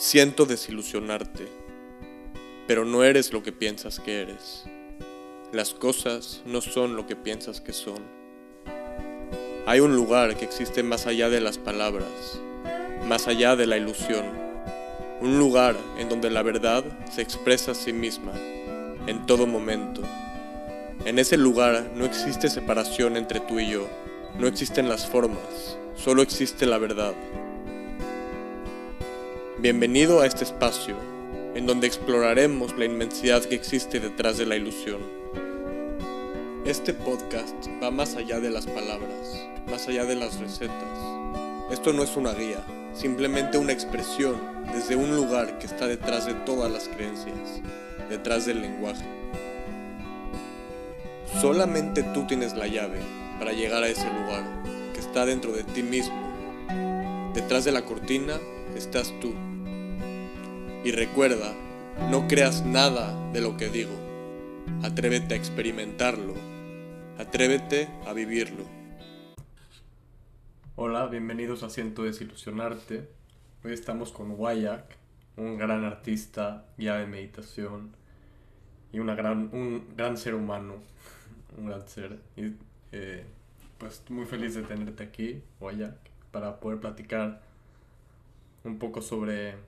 Siento desilusionarte, pero no eres lo que piensas que eres. Las cosas no son lo que piensas que son. Hay un lugar que existe más allá de las palabras, más allá de la ilusión. Un lugar en donde la verdad se expresa a sí misma, en todo momento. En ese lugar no existe separación entre tú y yo, no existen las formas, solo existe la verdad. Bienvenido a este espacio, en donde exploraremos la inmensidad que existe detrás de la ilusión. Este podcast va más allá de las palabras, más allá de las recetas. Esto no es una guía, simplemente una expresión desde un lugar que está detrás de todas las creencias, detrás del lenguaje. Solamente tú tienes la llave para llegar a ese lugar, que está dentro de ti mismo. Detrás de la cortina estás tú. Y recuerda, no creas nada de lo que digo. Atrévete a experimentarlo. Atrévete a vivirlo. Hola, bienvenidos a Siento Desilusionarte. Hoy estamos con Wayak, un gran artista, guía de meditación y una gran, un gran ser humano. un gran ser. Y, eh, pues muy feliz de tenerte aquí, Wayak, para poder platicar un poco sobre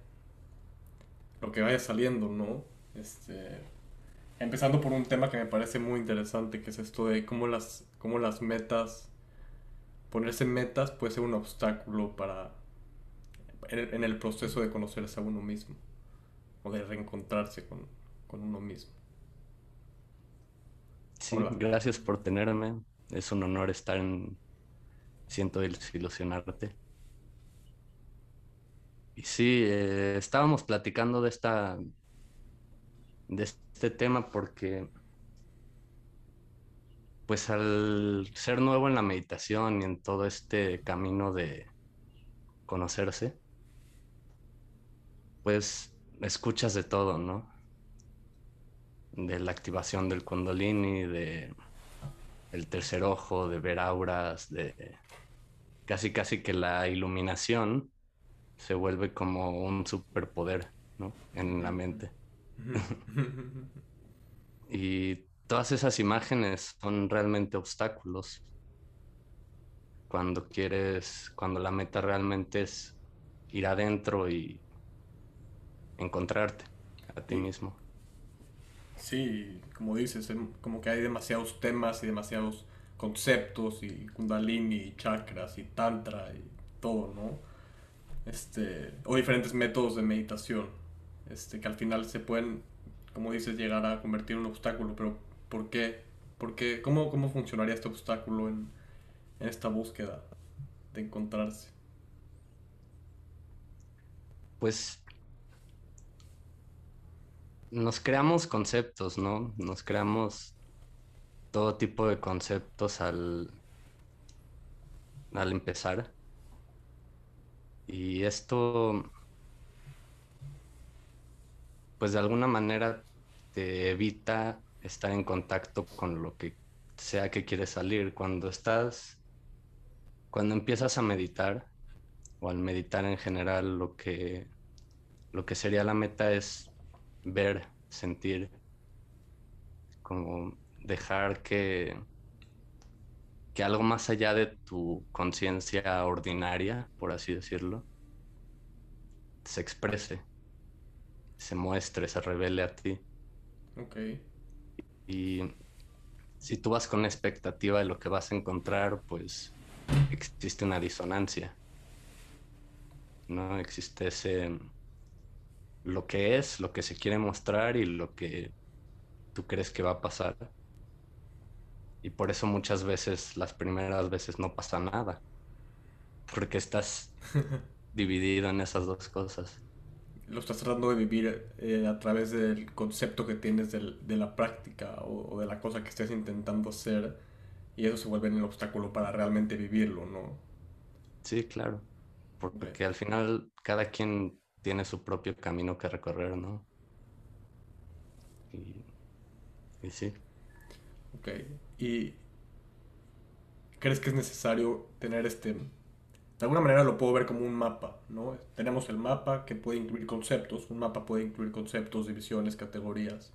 lo que vaya saliendo, ¿no? Este, empezando por un tema que me parece muy interesante, que es esto de cómo las, cómo las metas, ponerse metas puede ser un obstáculo para, en, el proceso de conocerse a uno mismo, o de reencontrarse con, con uno mismo. Sí, gracias por tenerme. Es un honor estar en Siento desilusionarte. Y sí, eh, estábamos platicando de esta de este tema porque pues al ser nuevo en la meditación y en todo este camino de conocerse, pues escuchas de todo, ¿no? De la activación del kundalini, de el tercer ojo, de ver auras, de casi casi que la iluminación se vuelve como un superpoder, ¿no? En la mente. y todas esas imágenes son realmente obstáculos. Cuando quieres, cuando la meta realmente es ir adentro y encontrarte a ti mismo. Sí, como dices, em, como que hay demasiados temas y demasiados conceptos y kundalini y chakras y tantra y todo, ¿no? Este, o diferentes métodos de meditación, este, que al final se pueden, como dices, llegar a convertir en un obstáculo, pero ¿por qué? ¿Por? ¿Cómo, cómo funcionaría este obstáculo en, en esta búsqueda de encontrarse? Pues nos creamos conceptos, ¿no? Nos creamos todo tipo de conceptos al, al empezar. Y esto, pues de alguna manera te evita estar en contacto con lo que sea que quieres salir. Cuando estás, cuando empiezas a meditar, o al meditar en general, lo que, lo que sería la meta es ver, sentir, como dejar que que algo más allá de tu conciencia ordinaria, por así decirlo, se exprese, se muestre, se revele a ti. Ok. Y si tú vas con expectativa de lo que vas a encontrar, pues existe una disonancia. ¿No? Existe ese lo que es, lo que se quiere mostrar y lo que tú crees que va a pasar. Y por eso muchas veces, las primeras veces no pasa nada. Porque estás dividido en esas dos cosas. Lo estás tratando de vivir eh, a través del concepto que tienes de la práctica o, de la cosa que estés intentando hacer. Y eso se vuelve en el obstáculo para realmente vivirlo, ¿no? Sí, claro. Porque al final cada quien tiene su propio camino que recorrer, ¿no? Y, y sí. Ok. ¿Y crees que es necesario tener este de alguna manera lo puedo ver como un mapa, ¿no? Tenemos el mapa que puede incluir conceptos, un mapa puede incluir conceptos, divisiones, categorías,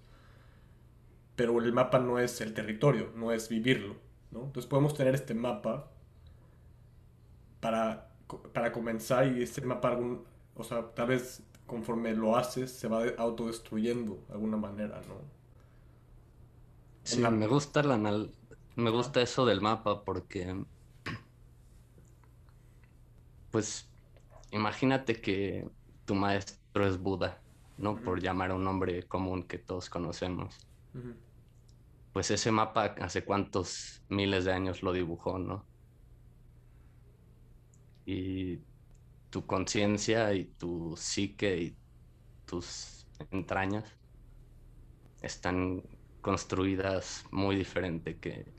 pero el mapa no es el territorio, no es vivirlo, ¿no? Entonces podemos tener este mapa para, para comenzar y este mapa, algún, o sea, tal vez conforme lo haces se va autodestruyendo de alguna manera, ¿no? Sí, me gusta la me gusta eso del mapa porque pues imagínate que tu maestro es Buda, ¿no? Por llamar a un nombre común que todos conocemos. Pues ese mapa hace cuántos miles de años lo dibujó, ¿no? Y tu conciencia y tu psique y tus entrañas están construidas muy diferente que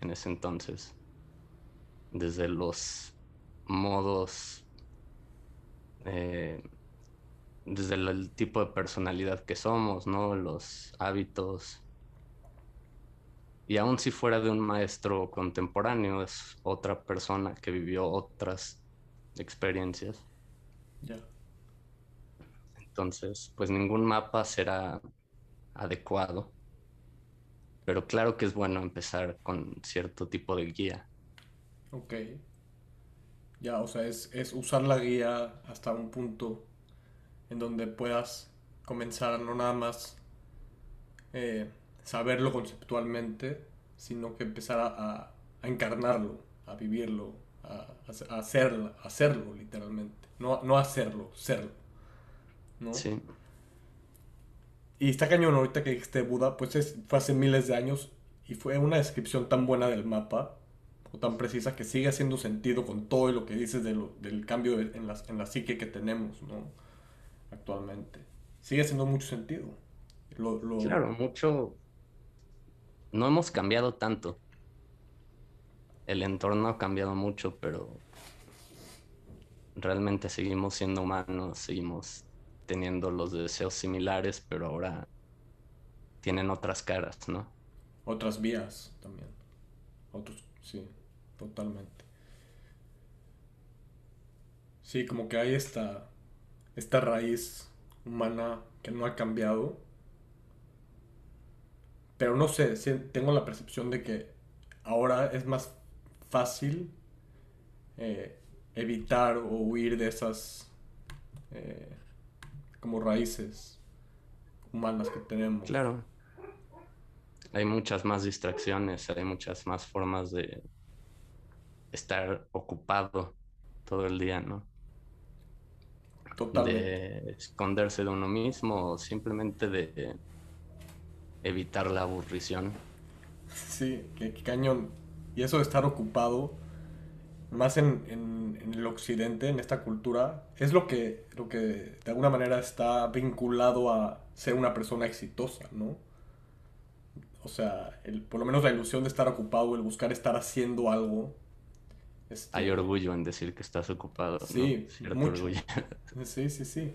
en ese entonces. Desde los modos, eh, desde el, tipo de personalidad que somos, ¿no? Los hábitos. Y aun si fuera de un maestro contemporáneo, es otra persona que vivió otras experiencias. Ya. Entonces, pues ningún mapa será adecuado. Pero claro que es bueno empezar con cierto tipo de guía. Ok. Ya, o sea, es, usar la guía hasta un punto en donde puedas comenzar no nada más eh, saberlo conceptualmente, sino que empezar a, encarnarlo, a vivirlo, a, hacerlo, hacerlo literalmente. No, no hacerlo, serlo. ¿no? Sí. Y está cañón ahorita que dijiste Buda, pues es, fue hace miles de años y fue una descripción tan buena del mapa o tan precisa que sigue haciendo sentido con todo lo que dices del cambio en, la, en la psique que tenemos, ¿no? Actualmente. Sigue haciendo mucho sentido. Claro, mucho. No hemos cambiado tanto. El entorno ha cambiado mucho, pero realmente seguimos siendo humanos, seguimos teniendo los deseos similares, pero ahora tienen otras caras, ¿no? Otras vías también. Otros, sí totalmente. Sí, como que hay esta, esta raíz humana que no ha cambiado. Pero no sé, tengo la percepción de que ahora es más fácil eh, evitar o huir de esas eh, como raíces humanas que tenemos. Claro. Hay muchas más distracciones, hay muchas más formas de, estar ocupado todo el día, ¿no? Totalmente. De esconderse de uno mismo o simplemente de evitar la aburrición. Sí, qué, cañón. Y eso de estar ocupado, más en, en, el occidente, en esta cultura, es lo que, lo que de alguna manera está vinculado a ser una persona exitosa, ¿no? O sea, el, por lo menos la ilusión de estar ocupado, el buscar estar haciendo algo, este, Hay orgullo en decir que estás ocupado. Sí, Orgullo. Sí, sí, sí.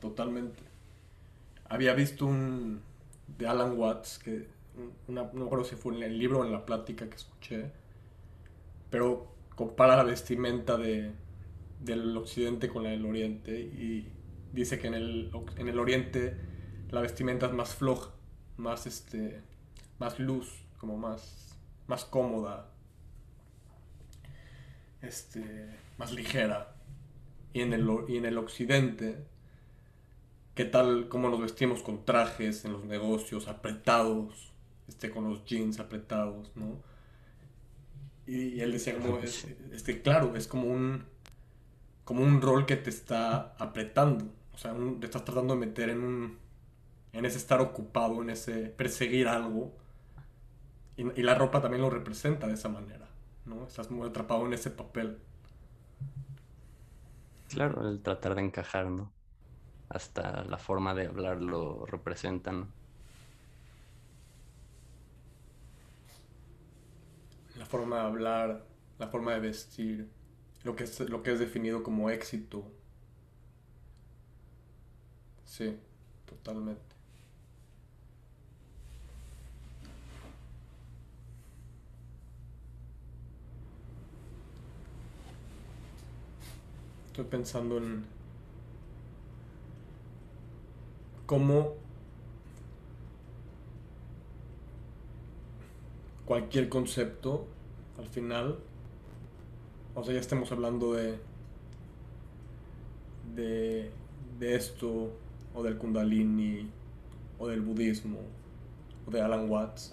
Totalmente. Había visto un de Alan Watts, que no recuerdo si fue en el libro o en la plática que escuché, pero compara la vestimenta de, del occidente con la del oriente y dice que en el, en el oriente la vestimenta es más floja, más, este, más luz, como más, más cómoda, este, más ligera. Y en, el, y en el occidente, ¿qué tal cómo nos vestimos con trajes en los negocios apretados, este, con los jeans apretados, ¿no? Y, él decía como, este, claro, es como un, como un rol que te está apretando. O sea, te estás tratando de meter en un, en ese estar ocupado, en ese perseguir algo. y la ropa también lo representa de esa manera. ¿no? Estás muy atrapado en ese papel. Claro, el tratar de encajar, ¿no? Hasta la forma de hablar lo representan. La forma de hablar, la forma de vestir, lo que es, lo que es definido como éxito. Sí, totalmente. Estoy pensando en cómo cualquier concepto al final, o sea, ya estemos hablando de de, de esto o del kundalini o del budismo o de Alan Watts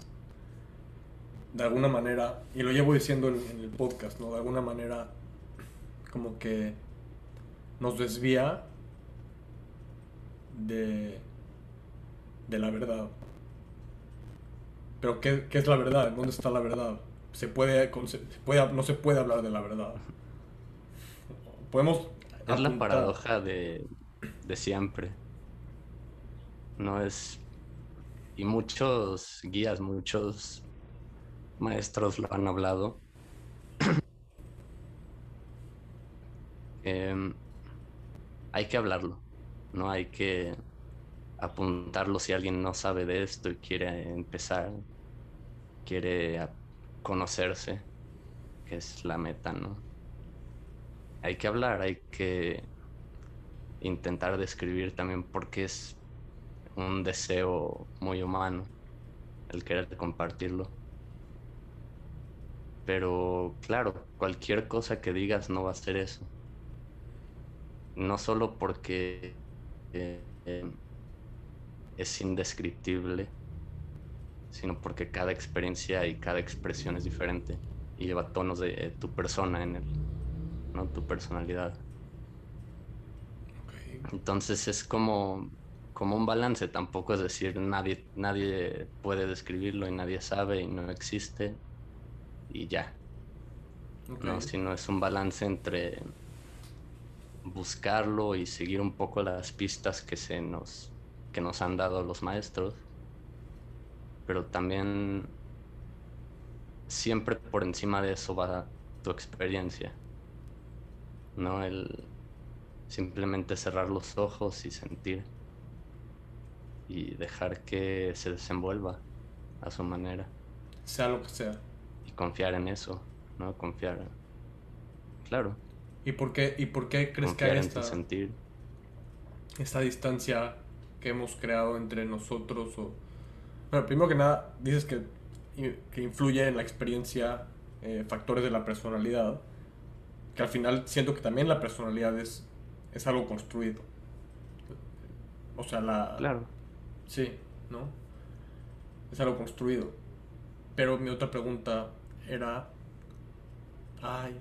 de alguna manera y lo llevo diciendo en, en el podcast no de alguna manera como que nos desvía de, de la verdad. Pero ¿qué, ¿qué, es la verdad? ¿Dónde está la verdad? Se puede, se puede, no se puede hablar de la verdad. Podemos... Es la paradoja de, de siempre. No es... Y muchos guías, muchos maestros lo han hablado. eh, hay que hablarlo, no hay que apuntarlo si alguien no sabe de esto y quiere empezar, quiere conocerse, que es la meta, ¿no? Hay que hablar, hay que intentar describir también porque es un deseo muy humano el querer compartirlo. Pero claro, cualquier cosa que digas no va a ser eso no solo porque eh, es indescriptible, sino porque cada experiencia y cada expresión es diferente y lleva tonos de tu persona en él, ¿no? Tu personalidad. Entonces es como, como un balance, tampoco es decir nadie, nadie puede describirlo y nadie sabe y no existe y ya. No, sino es un balance entre buscarlo y seguir un poco las pistas que se nos que nos han dado los maestros pero también siempre por encima de eso va tu experiencia no el simplemente cerrar los ojos y sentir y dejar que se desenvuelva a su manera. Sea lo que sea. Y confiar en eso no confiar claro. ¿Y por qué, y por qué crees que hay esta, esta distancia que hemos creado entre nosotros? O... Bueno, primero que nada, dices que, que influye en la experiencia eh, factores de la personalidad, que al final siento que también la personalidad es, es algo construido. O sea, la... Claro. Sí, ¿no? Es algo construido. Pero mi otra pregunta era... Ay,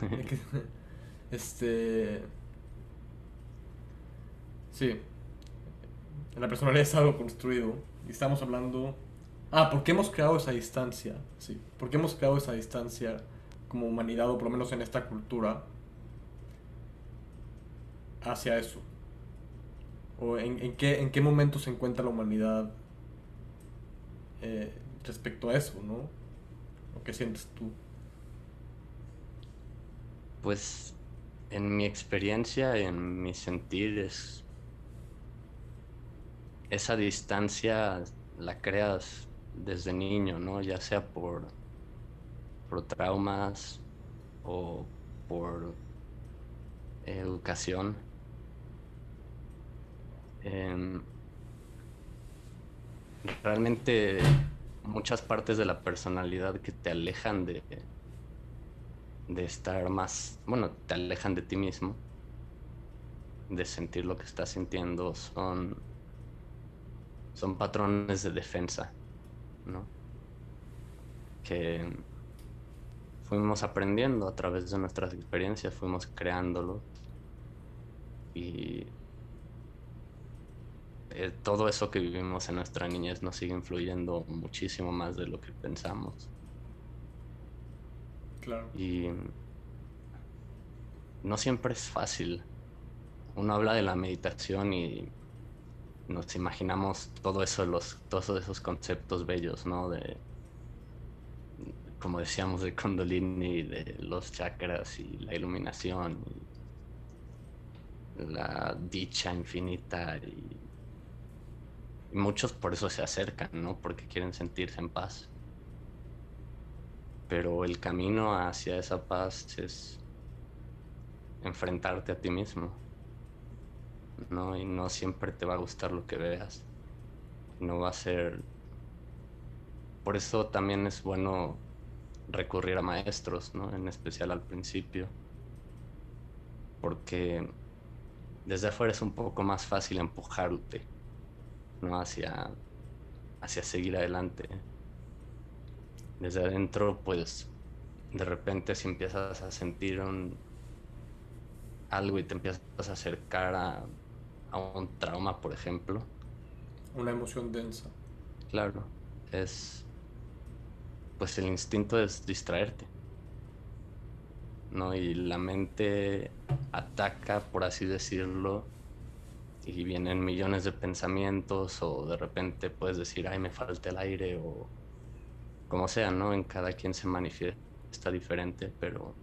este. Sí. La personalidad es algo construido. Y estamos hablando. Ah, ¿por qué hemos creado esa distancia? Sí. ¿Por qué hemos creado esa distancia como humanidad, o por lo menos en esta cultura, hacia eso? ¿O en, qué, en qué momento se encuentra la humanidad eh, respecto a eso, no? ¿O qué sientes tú? Pues en mi experiencia, en mi sentir, es esa distancia la creas desde niño, ¿no? Ya sea por, por traumas o por educación. Em, realmente muchas partes de la personalidad que te alejan de, de estar más, bueno, te alejan de ti mismo, de sentir lo que estás sintiendo, son, son patrones de defensa, ¿no? Que fuimos aprendiendo a través de nuestras experiencias, fuimos creándolo y eh, todo eso que vivimos en nuestra niñez nos sigue influyendo muchísimo más de lo que pensamos. Y no siempre es fácil. Uno habla de la meditación y nos imaginamos todo eso, los, todos esos conceptos bellos, ¿no? De, como decíamos, de Kundalini, de los chakras y la iluminación, y la dicha infinita. Y, y muchos por eso se acercan, ¿no? Porque quieren sentirse en paz pero el camino hacia esa paz es enfrentarte a ti mismo. ¿No? Y no siempre te va a gustar lo que veas. No va a ser... Por eso también es bueno recurrir a maestros, ¿no? En especial al principio. Porque desde afuera es un poco más fácil empujarte, ¿no? Hacia, hacia seguir adelante. Desde adentro, pues, de repente si empiezas a sentir un, algo y te empiezas a acercar a, a un trauma, por ejemplo. Una emoción densa. Claro, es... Pues el instinto es distraerte. ¿no? Y la mente ataca, por así decirlo, y vienen millones de pensamientos o de repente puedes decir, ay, me falta el aire o como sea, ¿no? En cada quien se manifiesta diferente, pero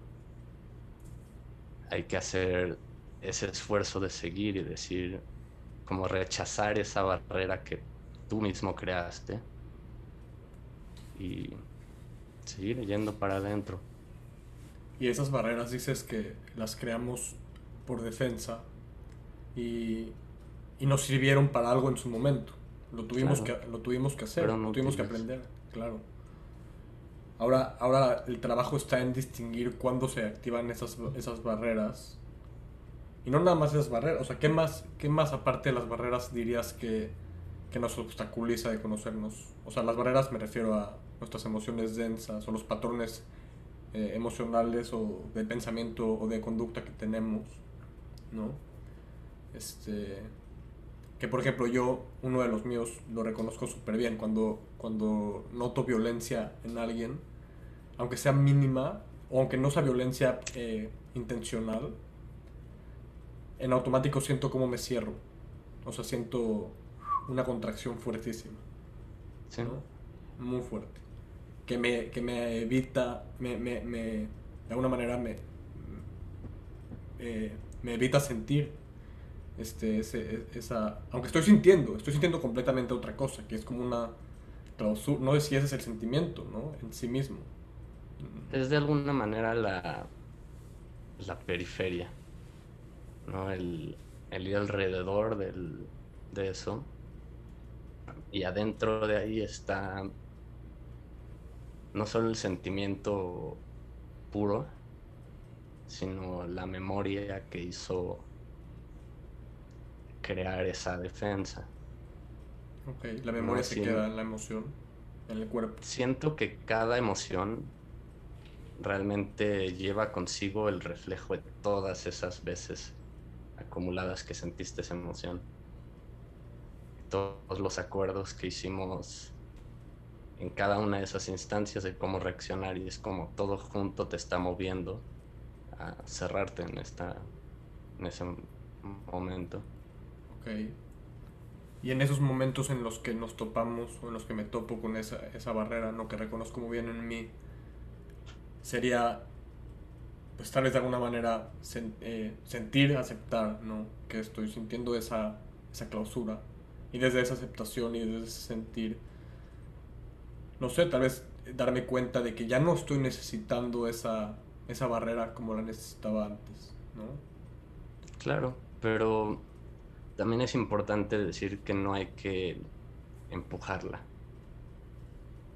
hay que hacer ese esfuerzo de seguir y decir, como rechazar esa barrera que tú mismo creaste y seguir yendo para adentro. Y esas barreras dices que las creamos por defensa y, y nos sirvieron para algo en su momento. Lo tuvimos, que, lo tuvimos que hacer, lo tuvimos que aprender, claro. Ahora, ahora el trabajo está en distinguir cuándo se activan esas, esas barreras. Y no nada más esas barreras. O sea, ¿qué más, qué más aparte de las barreras dirías que, que nos obstaculiza de conocernos? O sea, las barreras me refiero a nuestras emociones densas o los patrones eh, emocionales o de pensamiento o de conducta que tenemos, ¿no? Este, que por ejemplo yo, uno de los míos, lo reconozco súper bien, cuando, cuando noto violencia en alguien, aunque sea mínima, o aunque no sea violencia eh, intencional, en automático siento como me cierro. O sea, siento una contracción fuertísima. Sí. Muy fuerte que me, que me evita, me, me, me, de alguna manera me, eh, me evita sentir este, esa, aunque estoy sintiendo, estoy sintiendo completamente otra cosa, que es como una clausura, no sé si ese es el sentimiento, ¿no? En sí mismo. Es de alguna manera la, la periferia, ¿no? El, el ir alrededor del, de eso. Y adentro de ahí está no solo el sentimiento puro, sino la memoria que hizo crear esa defensa. Ok, la memoria se queda en la emoción, en el cuerpo. Siento que cada emoción realmente lleva consigo el reflejo de todas esas veces acumuladas que sentiste esa emoción. Todos los acuerdos que hicimos en cada una de esas instancias de cómo reaccionar y es como todo junto te está moviendo a cerrarte en esta en ese momento. Ok. Y en esos momentos en los que nos topamos o en los que me topo con esa, esa barrera, ¿no? que reconozco muy bien en mí, sería pues tal vez de alguna manera eh, sentir, aceptar, ¿no? Que estoy sintiendo esa, esa clausura. Y desde esa aceptación y desde ese sentir, no sé, tal vez darme cuenta de que ya no estoy necesitando esa, esa barrera como la necesitaba antes, ¿no? Claro, pero también es importante decir que no hay que empujarla,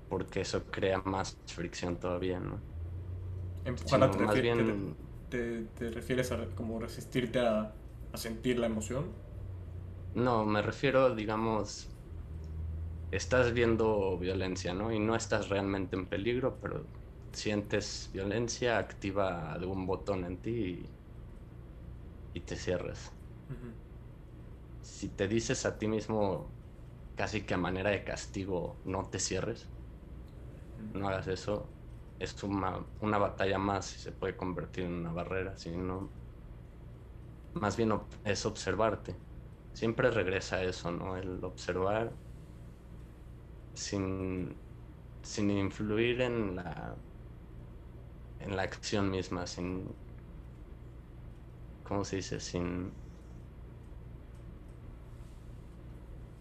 porque eso crea más fricción todavía, ¿no? Empujarla te, te, refieres a como resistirte a, a sentir la emoción. No, me refiero, digamos, estás viendo violencia, ¿no? Y no estás realmente en peligro, pero sientes violencia, activa algún botón en ti y, te cierras. Si te dices a ti mismo casi que a manera de castigo no te cierres, no hagas eso, es una, una batalla más y se puede convertir en una barrera, sino más bien es observarte. Siempre regresa a eso, ¿no? El observar sin, sin influir en la, en la acción misma, sin, ¿cómo se dice? Sin,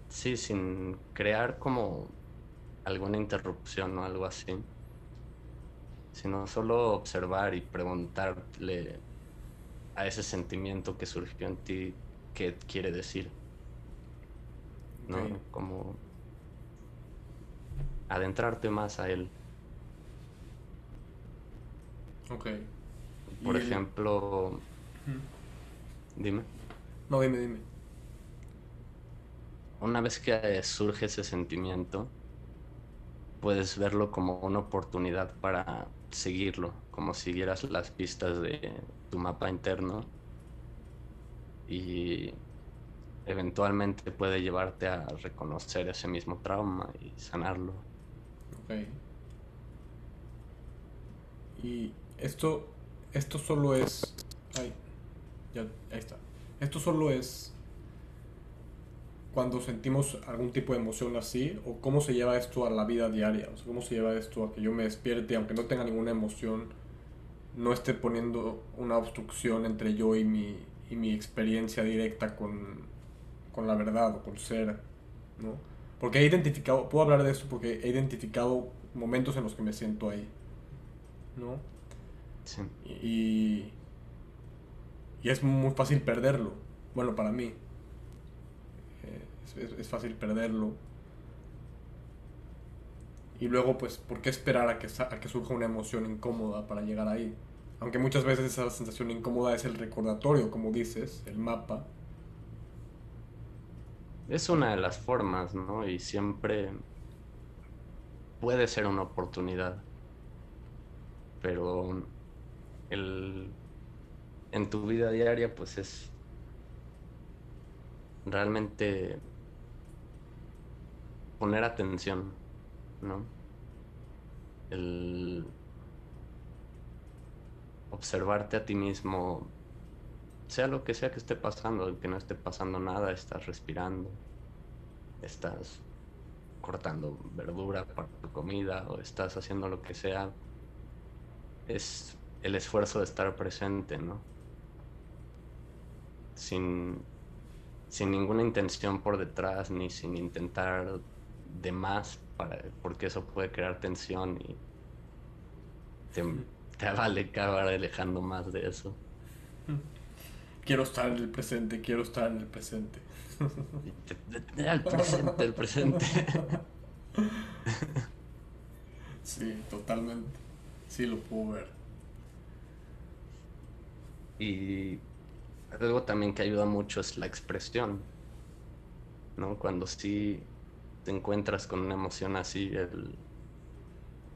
sí, sin crear como alguna interrupción o algo así, sino solo observar y preguntarle a ese sentimiento que surgió en ti, qué quiere decir. ¿No? Como adentrarte más a él. Ok. Por ejemplo, dime. No, dime, dime. Una vez que surge ese sentimiento, puedes verlo como una oportunidad para seguirlo, como siguieras las pistas de tu mapa interno y eventualmente puede llevarte a reconocer ese mismo trauma y sanarlo. Ok. Y esto, esto solo es... Ay, ya, ahí está. Esto solo es cuando sentimos algún tipo de emoción así, o cómo se lleva esto a la vida diaria, o sea, cómo se lleva esto a que yo me despierte, aunque no tenga ninguna emoción, no esté poniendo una obstrucción entre yo y mi, y mi experiencia directa con, con la verdad o con ser, ¿no? Porque he identificado, puedo hablar de esto porque he identificado momentos en los que me siento ahí, ¿no? Sí. Y, y es muy fácil perderlo, bueno, para mí es, fácil perderlo. Y luego, pues, ¿por qué esperar a que, a que surja una emoción incómoda para llegar ahí? Aunque muchas veces esa sensación incómoda es el recordatorio, como dices, el mapa. Es una de las formas, ¿no? Y siempre puede ser una oportunidad. Pero el, en tu vida diaria, pues es realmente poner atención, ¿no? El observarte a ti mismo, sea lo que sea que esté pasando, que no esté pasando nada, estás respirando, estás cortando verdura para tu comida o estás haciendo lo que sea, es el esfuerzo de estar presente, ¿no? Sin, sin ninguna intención por detrás, ni sin intentar de más, para, porque eso puede crear tensión y te, te vale acabar alejando más de eso. Quiero estar en el presente, quiero estar en el presente. El presente, el presente. Sí, totalmente. Sí, lo puedo ver. Y algo también que ayuda mucho es la expresión. ¿No? Cuando sí te encuentras con una emoción así, el,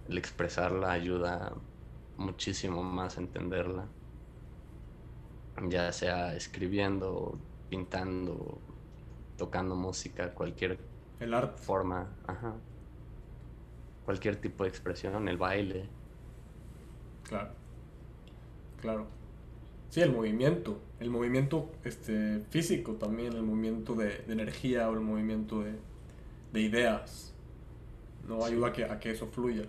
expresarla ayuda muchísimo más a entenderla. Ya sea escribiendo, pintando, tocando música, cualquier el arte. forma, ajá. cualquier tipo de expresión, el baile. Claro, claro. Sí, el movimiento, el movimiento este, físico también, el movimiento de energía o el movimiento de, de ideas. No ayuda a que, a que eso fluya.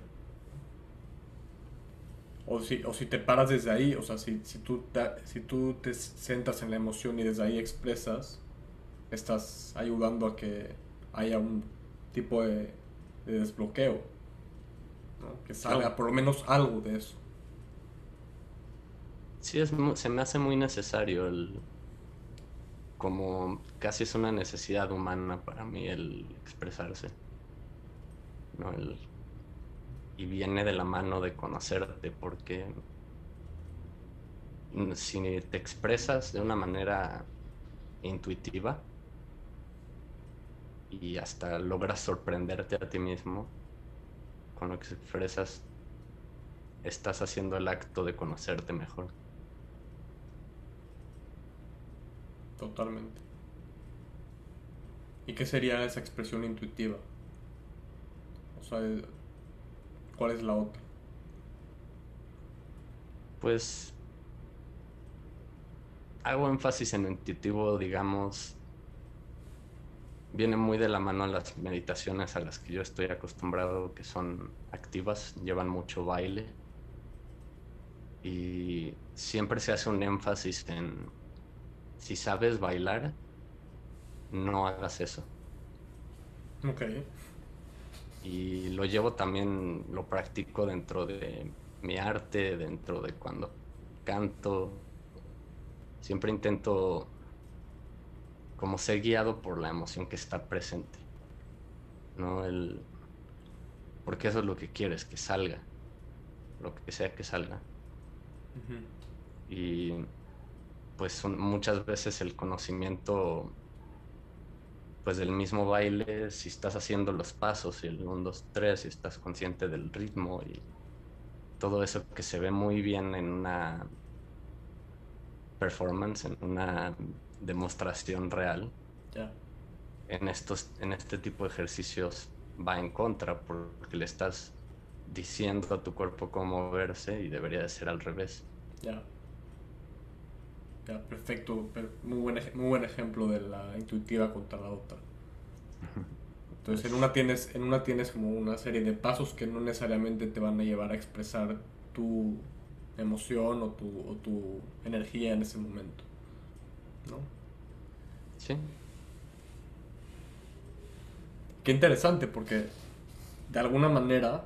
O si, o si te paras desde ahí, o sea, si, si, tú te, si tú te centras en la emoción y desde ahí expresas, estás ayudando a que haya un tipo de, desbloqueo. Que salga por lo menos algo de eso. Sí, es, se me hace muy necesario el, como casi es una necesidad humana para mí el expresarse. ¿no? y viene de la mano de conocerte porque si te expresas de una manera intuitiva y hasta logras sorprenderte a ti mismo con lo que expresas, estás haciendo el acto de conocerte mejor. Totalmente. ¿Y qué sería esa expresión intuitiva? O sea, ¿cuál es la otra? Pues hago énfasis en intuitivo, digamos, viene muy de la mano a las meditaciones a las que yo estoy acostumbrado, que son activas, llevan mucho baile y siempre se hace un énfasis en si sabes bailar, no hagas eso. Ok. Y lo llevo también, lo practico dentro de mi arte, dentro de cuando canto. siempre intento como ser guiado por la emoción que está presente. ¿No? El, porque eso es lo que quieres, que salga. Lo que sea que salga. Y pues muchas veces el conocimiento pues del mismo baile, si estás haciendo los pasos y el 1, 2, 3, si estás consciente del ritmo y todo eso que se ve muy bien en una performance, en una demostración real. En, estos, en este tipo de ejercicios va en contra porque le estás diciendo a tu cuerpo cómo moverse y debería de ser al revés. Ya, perfecto. Muy buen, muy buen ejemplo de la intuitiva contra la otra. Entonces, en una, tienes, en una tienes como una serie de pasos que no necesariamente te van a llevar a expresar tu emoción o tu, o tu energía en ese momento. ¿No? Sí. Qué interesante, porque de alguna manera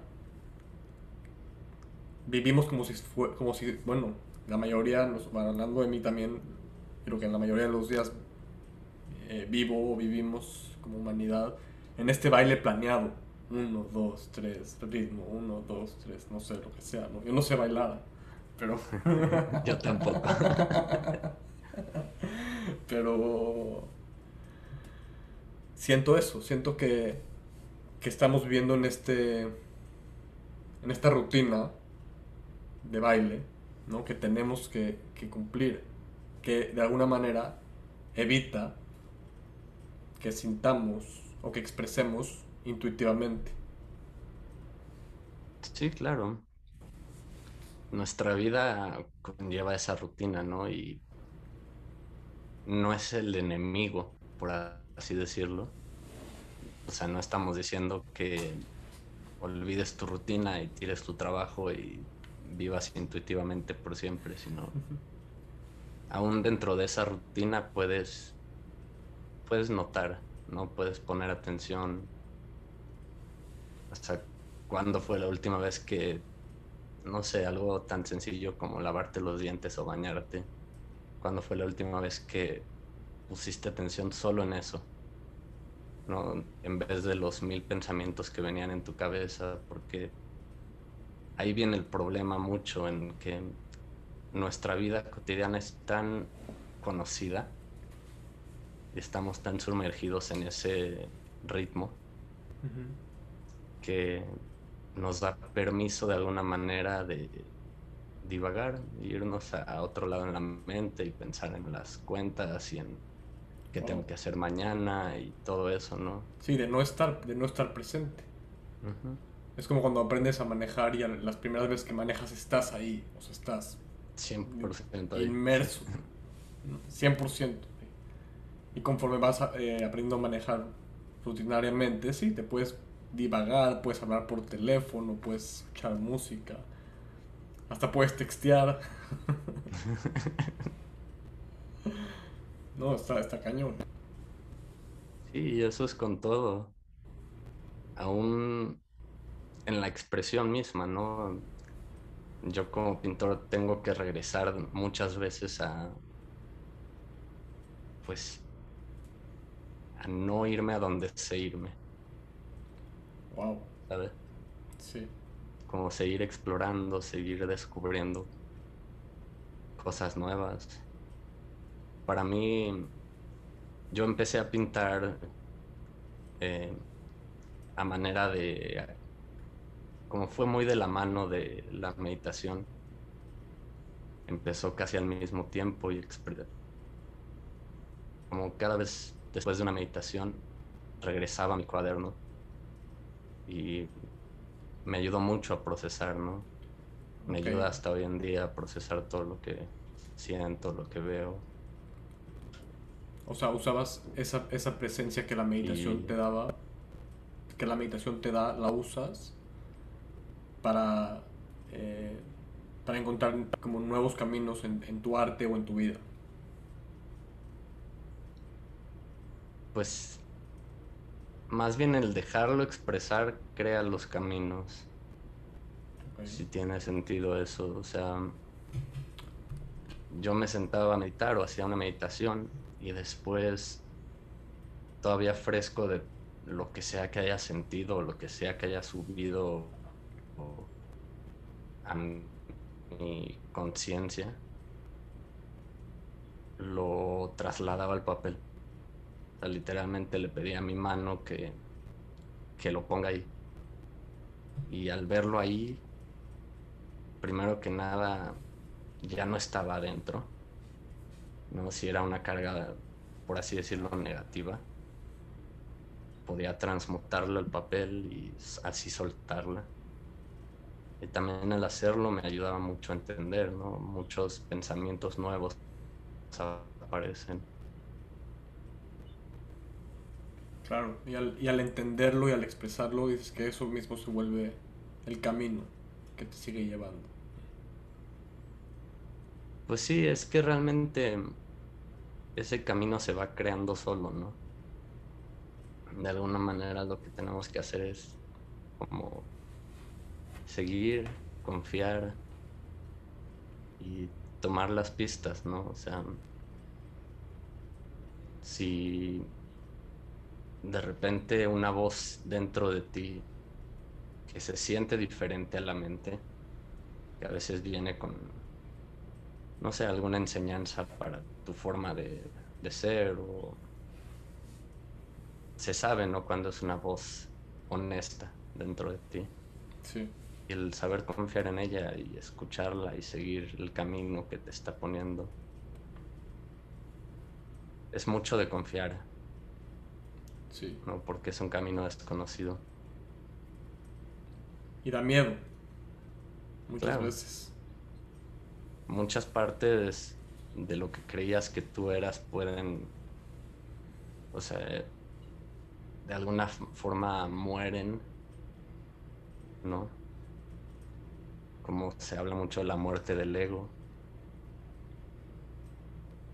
vivimos como si fue, como si, bueno, la mayoría, nos, hablando de mí también, creo que en la mayoría de los días eh, vivo o vivimos como humanidad en este baile planeado. Uno, dos, tres, ritmo, uno, dos, tres, no sé lo que sea. Yo no sé bailar, pero... Yo tampoco. pero siento eso, siento que, que estamos viviendo en este en esta rutina de baile, ¿no? Que tenemos que, que cumplir, que de alguna manera evita que sintamos o que expresemos intuitivamente. Sí, claro. Nuestra vida conlleva esa rutina, ¿no? Y no es el enemigo, por así decirlo. O sea, no estamos diciendo que olvides tu rutina y tires tu trabajo y vivas intuitivamente por siempre, sino aún dentro de esa rutina puedes puedes notar, no puedes poner atención. Sea, ¿cuándo fue la última vez que no sé, algo tan sencillo como lavarte los dientes o bañarte? ¿Cuándo fue la última vez que pusiste atención solo en eso? ¿no? En vez de los mil pensamientos que venían en tu cabeza, porque ahí viene el problema mucho en que nuestra vida cotidiana es tan conocida y estamos tan sumergidos en ese ritmo que nos da permiso de alguna manera de divagar, irnos a, otro lado en la mente y pensar en las cuentas y en qué tengo que hacer mañana y todo eso, ¿no? Sí, de no estar, de no estar presente. Es como cuando aprendes a manejar y las primeras veces que manejas estás ahí, o sea, estás 100% inmerso, 100%. Y conforme vas eh, aprendiendo a manejar rutinariamente, sí, te puedes divagar, puedes hablar por teléfono, puedes escuchar música, hasta puedes textear. no, está, está cañón. Sí, eso es con todo. Aún en la expresión misma, ¿no? Yo como pintor tengo que regresar muchas veces a, pues, a no irme a donde sé irme. Wow. ¿Sabes? Sí. Como seguir explorando, seguir descubriendo cosas nuevas. Para mí, yo empecé a pintar eh, a manera de como fue muy de la mano de la meditación, empezó casi al mismo tiempo y como cada vez después de una meditación regresaba a mi cuaderno y me ayudó mucho a procesar, ¿no? Me ayuda hasta hoy en día a procesar todo lo que siento, lo que veo. O sea, usabas esa, esa presencia que la meditación te daba, que la meditación te da, la usas para, eh, para encontrar como nuevos caminos en, en tu arte o en tu vida? Pues más bien el dejarlo expresar crea los caminos. Si tiene sentido eso, o sea, yo me sentaba a meditar o hacía una meditación y después todavía fresco de lo que sea que haya sentido o lo que sea que haya subido a mi conciencia, lo trasladaba al papel. literalmente le pedía a mi mano que, que lo ponga ahí. Y al verlo ahí, primero que nada, ya no estaba adentro. ¿no? Si era una carga, por así decirlo, negativa, podía transmutarlo al papel y así soltarla. Y también al hacerlo me ayudaba mucho a entender, ¿no? Muchos pensamientos nuevos aparecen. Claro, y al, y al entenderlo y al expresarlo, dices que eso mismo se vuelve el camino que te sigue llevando. Pues sí, es que realmente ese camino se va creando solo, ¿no? De alguna manera lo que tenemos que hacer es como seguir, confiar y tomar las pistas, ¿no? O sea, si de repente una voz dentro de ti que se siente diferente a la mente, que a veces viene con, no sé, alguna enseñanza para tu forma de, de ser o se sabe, ¿no? Cuando es una voz honesta dentro de ti. Sí el saber confiar en ella y escucharla y seguir el camino que te está poniendo. Es mucho de confiar. Sí. ¿no? Porque es un camino desconocido. Y da miedo. Muchas veces. Muchas partes de lo que creías que tú eras pueden, o sea, de alguna forma mueren, ¿no? Como se habla mucho de la muerte del ego.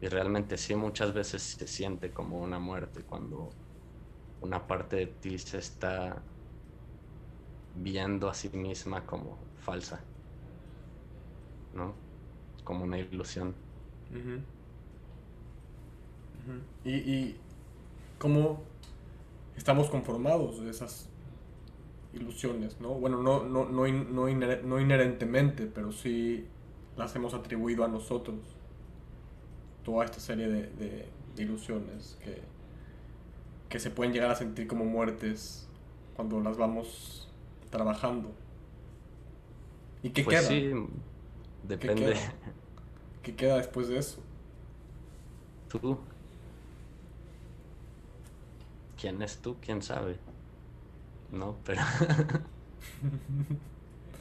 Y realmente sí, muchas veces se siente como una muerte cuando una parte de ti se está viendo a sí misma como falsa, ¿no? Como una ilusión. Y, y cómo estamos conformados de esas ilusiones, ¿no? Bueno, no, no, no, no, inherentemente, pero sí las hemos atribuido a nosotros. Toda esta serie de, ilusiones que, que se pueden llegar a sentir como muertes cuando las vamos trabajando. ¿Y qué pues queda? Sí, depende. ¿Qué queda después de eso? Tú. ¿Quién es tú? ¿Quién sabe? ¿No? Pero,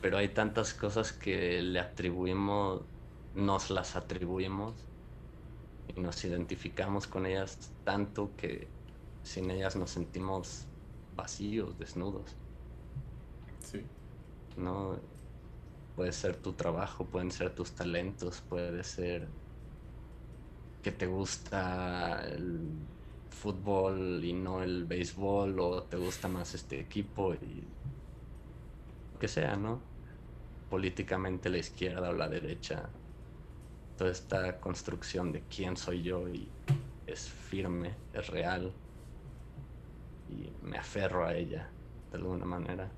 pero hay tantas cosas que le atribuimos, nos las atribuimos y nos identificamos con ellas tanto que sin ellas nos sentimos vacíos, desnudos. Sí. ¿No? Puede ser tu trabajo, pueden ser tus talentos, puede ser que te gusta el fútbol y no el béisbol o te gusta más este equipo y lo que sea, ¿no? Políticamente la izquierda o la derecha, toda esta construcción de quién soy yo y es firme, es real y me aferro a ella de alguna manera.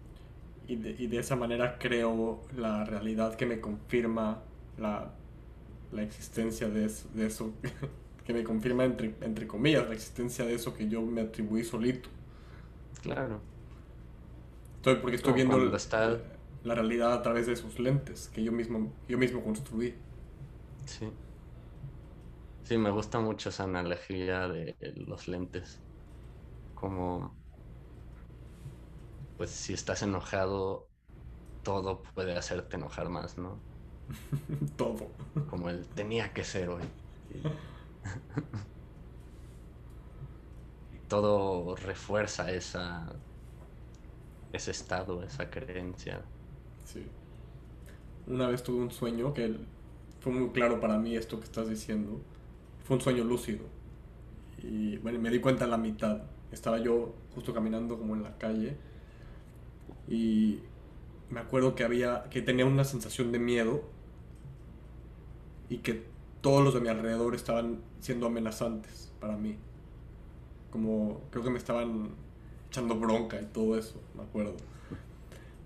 Y de, y de esa manera creo la realidad que me confirma la, la existencia de de eso que me confirma, entre, entre comillas, la existencia de eso que yo me atribuí solito. Claro. Estoy, porque estoy viendo la, realidad a través de esos lentes que yo mismo, yo mismo construí. Sí. Sí, me gusta mucho esa analogía de los lentes. Como, pues si estás enojado, todo puede hacerte enojar más, ¿no? todo. Como el tenía que ser hoy. Todo refuerza esa, ese estado, esa creencia. Sí. Una vez tuve un sueño que fue muy claro para mí esto que estás diciendo. Fue un sueño lúcido. Y bueno, me di cuenta en la mitad. Estaba yo justo caminando como en la calle. Y me acuerdo que había que tenía una sensación de miedo y que todos los de mi alrededor estaban siendo amenazantes para mí. Como creo que me estaban echando bronca y todo eso, me acuerdo.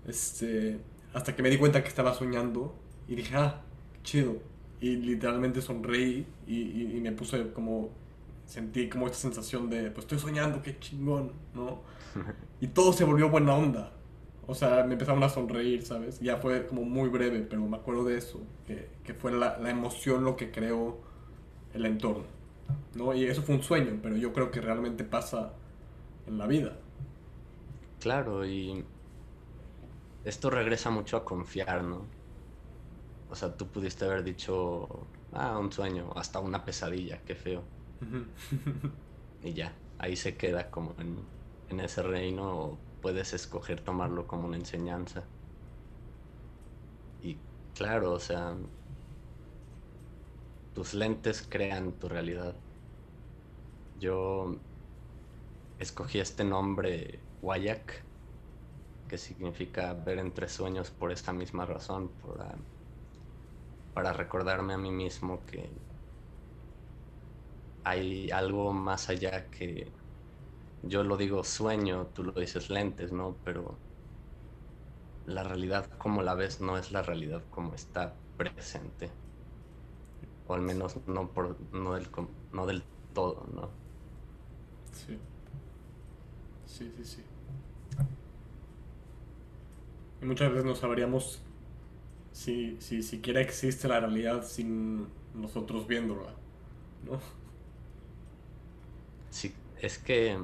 Este, hasta que me di cuenta que estaba soñando y dije, ah, chido. Y literalmente sonreí y, y me puse como, sentí como esta sensación de, pues estoy soñando, qué chingón, ¿no? Y todo se volvió buena onda. O sea, me empezaron a sonreír, ¿sabes? Ya fue como muy breve, pero me acuerdo de eso, que, que fue la, la, emoción lo que creó el entorno, ¿no? Y eso fue un sueño, pero yo creo que realmente pasa en la vida. Claro, y esto regresa mucho a confiar, ¿no? O sea, tú pudiste haber dicho, ah, un sueño, hasta una pesadilla, qué feo. y ya, ahí se queda como en, en ese reino puedes escoger tomarlo como una enseñanza. Y claro, o sea, tus lentes crean tu realidad. Yo escogí este nombre Wayak, que significa ver entre sueños por esta misma razón, para, para recordarme a mí mismo que hay algo más allá que yo lo digo sueño, tú lo dices lentes, ¿no? Pero la realidad como la ves no es la realidad como está presente. O al menos no, por, no, del, no del todo, ¿no? Sí. Sí, sí, sí. Y muchas veces no sabríamos si, si siquiera existe la realidad sin nosotros viéndola, ¿no? Sí, es que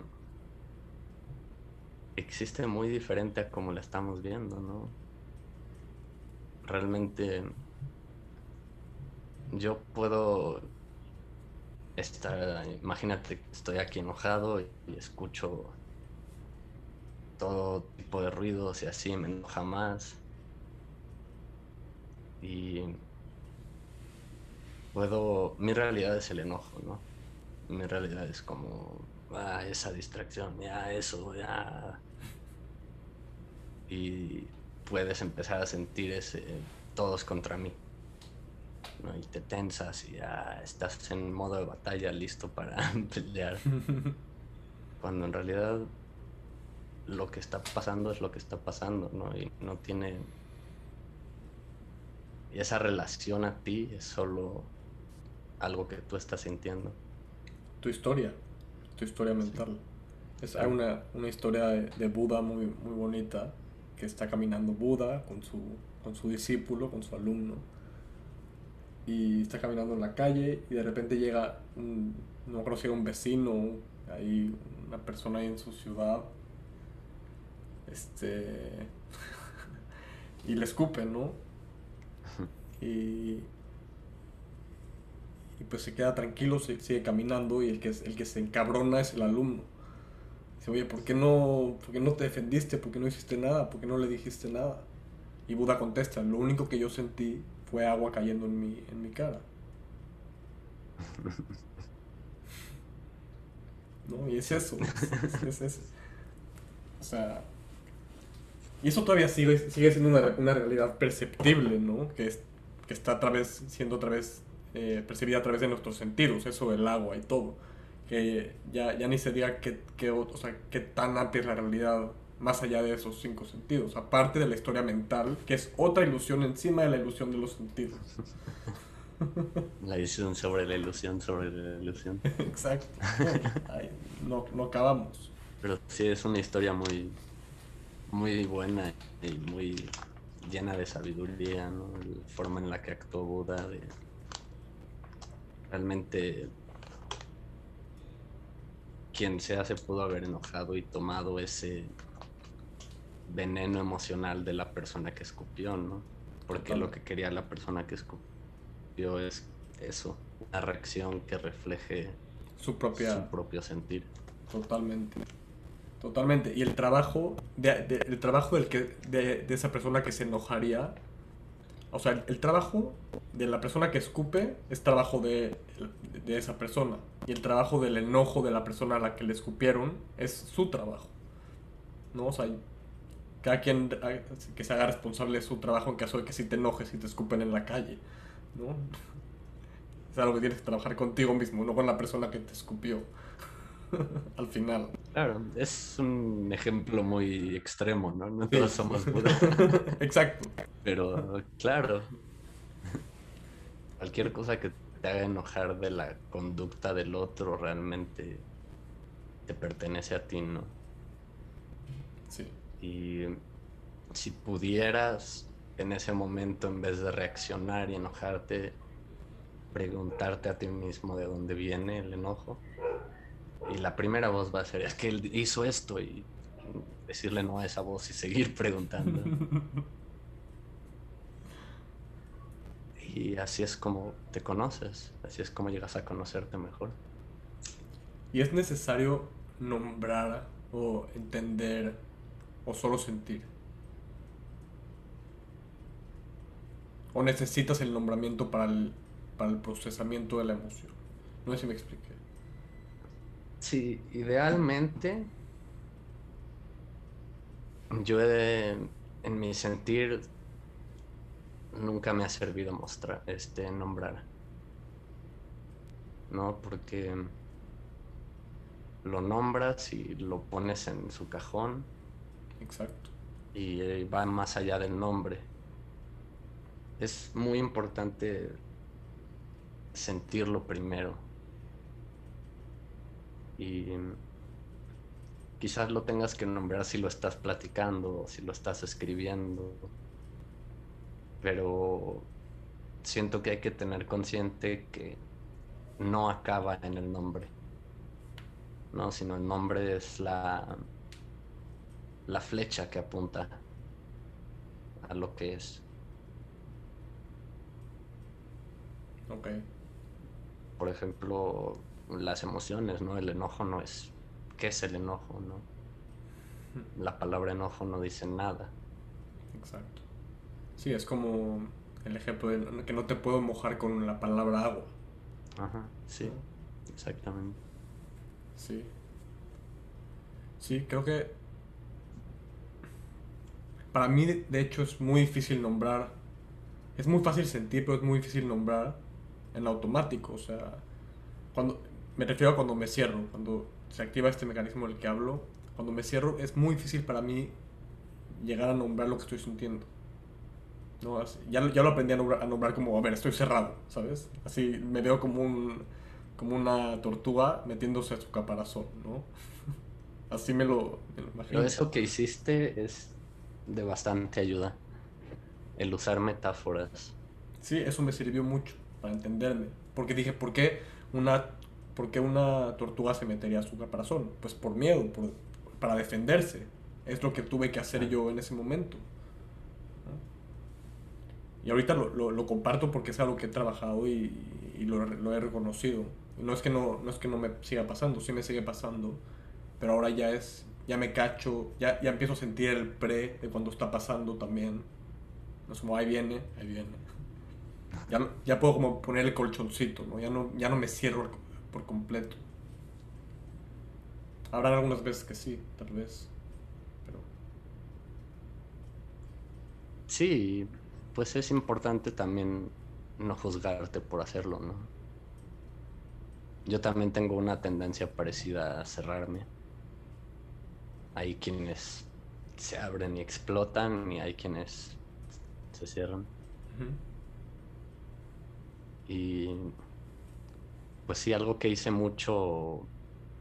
existe muy diferente a como la estamos viendo, ¿no? Realmente yo puedo estar, imagínate estoy aquí enojado y, escucho todo tipo de ruidos y así me enoja más. Y puedo, mi realidad es el enojo, ¿no? Mi realidad es como, ah, esa distracción, ya eso, ya y puedes empezar a sentir ese todos contra mí. Y te tensas y ya estás en modo de batalla listo para pelear. Cuando en realidad lo que está pasando es lo que está pasando, ¿no? Y no tiene... Y esa relación a ti es solo algo que tú estás sintiendo. Tu historia, tu historia mental. Es, hay una, una historia de, de Buda muy, muy bonita que está caminando Buda con su, con su discípulo, con su alumno. Y está caminando en la calle y de repente llega, un, no creo si era un vecino, hay una persona ahí en su ciudad. Este. y le escupe, ¿no? Y. Y pues se queda tranquilo, se sigue caminando y el que, el que se encabrona es el alumno oye, ¿por qué, no, ¿por qué no te defendiste? ¿Por qué no hiciste nada? ¿Por qué no le dijiste nada? Y Buda contesta, lo único que yo sentí fue agua cayendo en mi, en mi cara. ¿No? Y es eso, es, es, O sea, y eso todavía sigue, sigue siendo una, una realidad perceptible, ¿no? Que, es, que está a través, siendo otra vez eh, percibida a través de nuestros sentidos, eso del agua y todo que ya, ya ni se diga qué, qué, o sea, qué tan amplia es la realidad más allá de esos cinco sentidos, aparte de la historia mental, que es otra ilusión encima de la ilusión de los sentidos. La ilusión sobre la ilusión sobre la ilusión. Exacto. no, no acabamos. Pero sí es una historia muy, muy buena y muy llena de sabiduría, ¿no? La forma en la que actuó Buda, de realmente quien sea se pudo haber enojado y tomado ese veneno emocional de la persona que escupió, ¿no? Porque lo que quería la persona que escupió es eso, una reacción que refleje su, propia... su propio sentir. Totalmente. Totalmente. Y el trabajo, de, el trabajo del que, de, de, esa persona que se enojaría, o sea, el, trabajo de la persona que escupe es trabajo de, de esa persona. Y el trabajo del enojo de la persona a la que le escupieron es su trabajo. ¿No? O sea, cada quien que se haga responsable de su trabajo en caso de que si te enojes y te escupen en la calle. ¿No? Es algo que tienes que trabajar contigo mismo, no con la persona que te escupió. Al final. Claro, es un ejemplo muy extremo, ¿no? No todos somos Buda. Exacto. Pero, claro. Cualquier cosa que te haga enojar de la conducta del otro realmente te pertenece a ti, ¿no? Sí. Y si pudieras en ese momento, en vez de reaccionar y enojarte, preguntarte a ti mismo de dónde viene el enojo. Y la primera voz va a ser, es que él hizo esto y decirle no a esa voz y seguir preguntando. y así es como te conoces, así es como llegas a conocerte mejor. Y es necesario nombrar o entender o solo sentir. O necesitas el nombramiento para el, para el procesamiento de la emoción. No sé si me expliqué. Sí, idealmente yo he en mi sentir nunca me ha servido mostrar, este, nombrar. ¿No? Porque lo nombras y lo pones en su cajón. Exacto. Y eh, va más allá del nombre. Es muy importante sentirlo primero. Y quizás lo tengas que nombrar si lo estás platicando si lo estás escribiendo. Pero siento que hay que tener consciente que no acaba en el nombre. No, sino el nombre es la la flecha que apunta a lo que es. Ok. Por ejemplo, las emociones, ¿no? El enojo no es... ¿Qué es el enojo, no? La palabra enojo no dice nada. Exacto. Sí, es como el ejemplo de que no te puedo mojar con la palabra agua. Ajá, sí, exactamente. Sí. Sí, creo que para mí de hecho es muy difícil nombrar. Es muy fácil sentir, pero es muy difícil nombrar en automático. O sea, cuando me refiero a cuando me cierro, cuando se activa este mecanismo del que hablo, cuando me cierro es muy difícil para mí llegar a nombrar lo que estoy sintiendo. ¿no? ya, ya lo aprendí a nombrar, a nombrar, como, a ver, estoy cerrado, ¿sabes? Así me veo como un como una tortuga metiéndose a su caparazón, ¿no? Así me lo, me lo imagino. Pero eso que hiciste es de bastante ayuda, el usar metáforas. Sí, eso me sirvió mucho para entenderme. Porque dije, ¿por qué una, por qué una tortuga se metería a su caparazón? Pues por miedo, por, para defenderse. Es lo que tuve que hacer yo en ese momento. Y ahorita lo, lo, lo, comparto porque es algo que he trabajado y, y lo, lo, he reconocido. No es, que no, no es que no me siga pasando, sí me sigue pasando, pero ahora ya es, ya me cacho, ya, ya empiezo a sentir el pre de cuando está pasando también. No es como ahí viene, ahí viene. Ya, ya puedo como poner el colchoncito, ¿no? Ya, no, ya no me cierro por completo. Habrán algunas veces que sí, tal vez. Pero... Sí, pues es importante también no juzgarte por hacerlo, ¿no? Yo también tengo una tendencia parecida a cerrarme. Hay quienes se abren y explotan y hay quienes se cierran. Uh -huh. Y pues sí, algo que hice mucho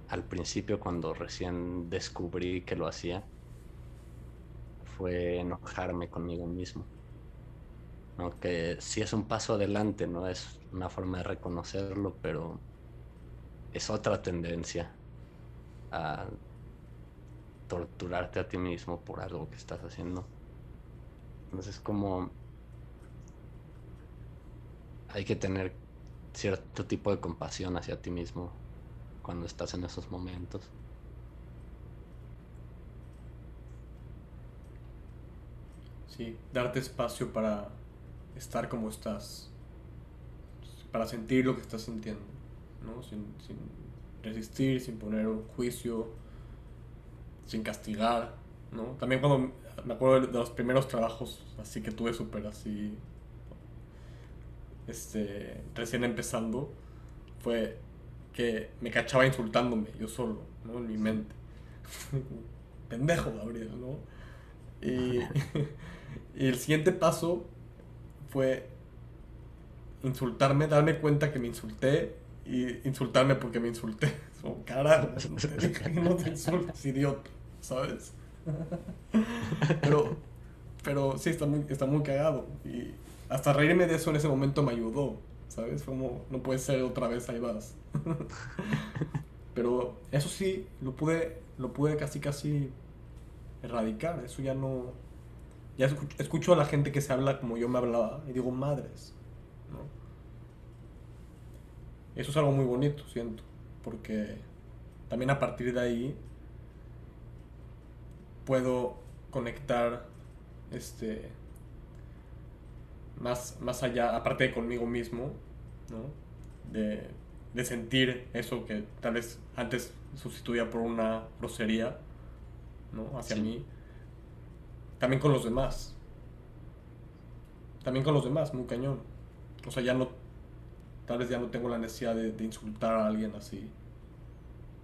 al principio cuando recién descubrí que lo hacía fue enojarme conmigo mismo. ¿no? Que sí es un paso adelante, no es una forma de reconocerlo, pero es otra tendencia a torturarte a ti mismo por algo que estás haciendo. Entonces como hay que tener cierto tipo de compasión hacia ti mismo cuando estás en esos momentos. Sí, darte espacio para estar como estás, para sentir lo que estás sintiendo, ¿no? Sin, sin resistir, sin poner un juicio, sin castigar, ¿no? También cuando me acuerdo de los primeros trabajos así que tuve súper así este, recién empezando, fue que me cachaba insultándome yo solo, ¿no? En mi mente. Pendejo, Gabriel, ¿no? Y, y el siguiente paso fue insultarme, darme cuenta que me insulté y insultarme porque me insulté. Carajo, no te insultes, idiota, ¿sabes? Pero, pero sí, está muy, está muy cagado. Y hasta reírme de eso en ese momento me ayudó, ¿sabes? Como, no puede ser otra vez, ahí vas. Pero eso sí, lo pude, lo pude casi, casi erradicar. Eso ya no... Ya escucho, escucho a la gente que se habla como yo me hablaba y digo, madres. Eso es algo muy bonito, siento, porque también a partir de ahí puedo conectar este más, más allá, aparte de conmigo mismo, ¿no? De, de sentir eso que tal vez antes sustituía por una grosería, ¿no? Hacia mí. También con los demás. También con los demás, muy cañón. O sea, ya no, tal vez ya no tengo la necesidad de, de insultar a alguien así.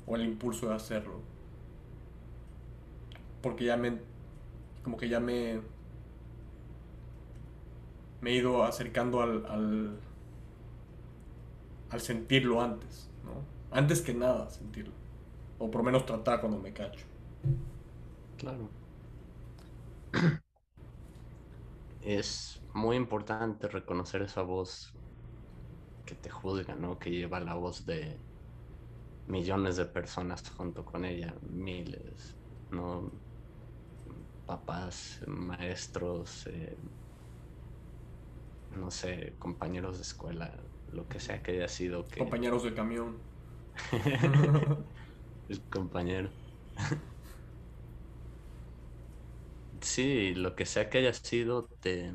O el impulso de hacerlo. Porque ya me, como que ya me, me he ido acercando al, al, al sentirlo antes, ¿no? Antes que nada sentirlo. O por lo menos tratar cuando me cacho. Claro. Es muy importante reconocer esa voz que te juzga, ¿no? Que lleva la voz de millones de personas junto con ella, miles, ¿no? Papás, maestros, eh, no sé, compañeros de escuela, lo que sea que haya sido. Que... Compañeros de camión. El compañero. sí, lo que sea que haya sido, te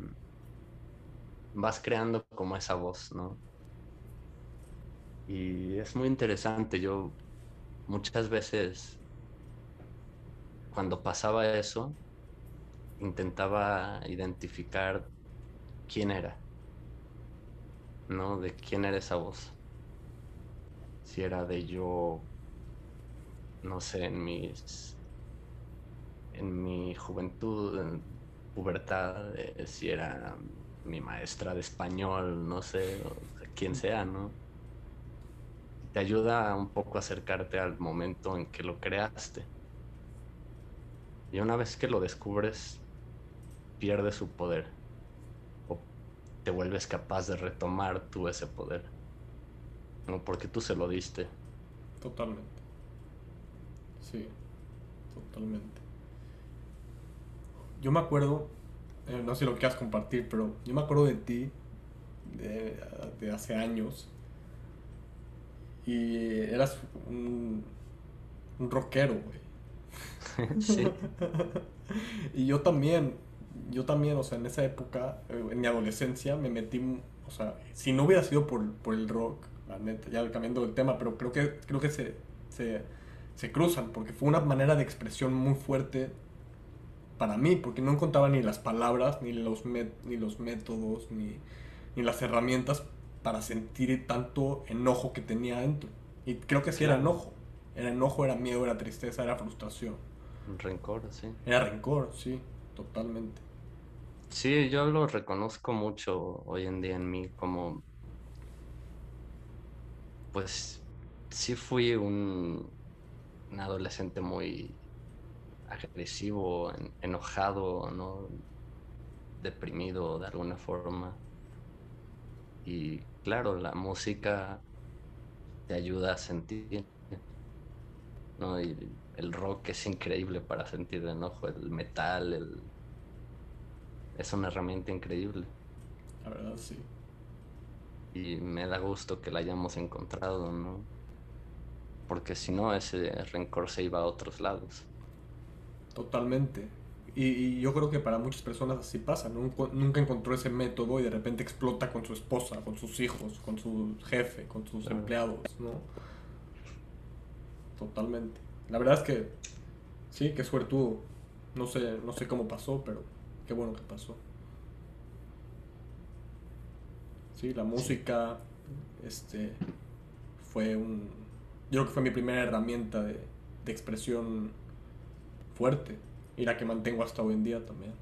vas creando como esa voz, ¿no? Y es muy interesante. Yo muchas veces, cuando pasaba eso, intentaba identificar quién era. ¿No? De quién era esa voz. Si era de yo, no sé, en mis, en mi juventud, en pubertad, eh, si era mi maestra de español, no sé, quién sea, ¿no? Te ayuda un poco a acercarte al momento en que lo creaste. Y una vez que lo descubres, pierde su poder te vuelves capaz de retomar tú ese poder. ¿no? Porque tú se lo diste. Totalmente. Sí, totalmente. Yo me acuerdo, eh, no sé si lo quieras compartir, pero yo me acuerdo de ti de, hace años. Y eras un, un rockero, güey. sí. y yo también, yo también, o sea, en esa época, eh, en mi adolescencia, me metí, o sea, si no hubiera sido por, por el rock, la neta, ya cambiando el tema, pero creo que, creo que se, se, se cruzan, porque fue una manera de expresión muy fuerte para mí, porque no encontraba ni las palabras, ni los, ni los métodos, ni, ni, las herramientas para sentir tanto enojo que tenía dentro. Y creo que sí era enojo. Era enojo, era miedo, era tristeza, era frustración. Rencor, sí. Era rencor, sí, totalmente. Sí, yo lo reconozco mucho hoy en día en mí como, pues sí fui un, adolescente muy agresivo, enojado, ¿no? deprimido de alguna forma. Y claro, la música te ayuda a sentir, ¿no? Y el rock es increíble para sentir enojo, el metal, el es una herramienta increíble. La verdad, sí. Y me da gusto que la hayamos encontrado, ¿no? Porque si no, ese rencor se iba a otros lados. Totalmente. Y, yo creo que para muchas personas así pasa, ¿no? Nunca encontró ese método y de repente explota con su esposa, con sus hijos, con su jefe, con sus empleados, ¿no? Totalmente. La verdad es que sí, que suertudo. No sé, no sé cómo pasó, pero Qué bueno que pasó. Sí, la música este, fue un... Yo creo que fue mi primera herramienta de, de expresión fuerte y la que mantengo hasta hoy en día también.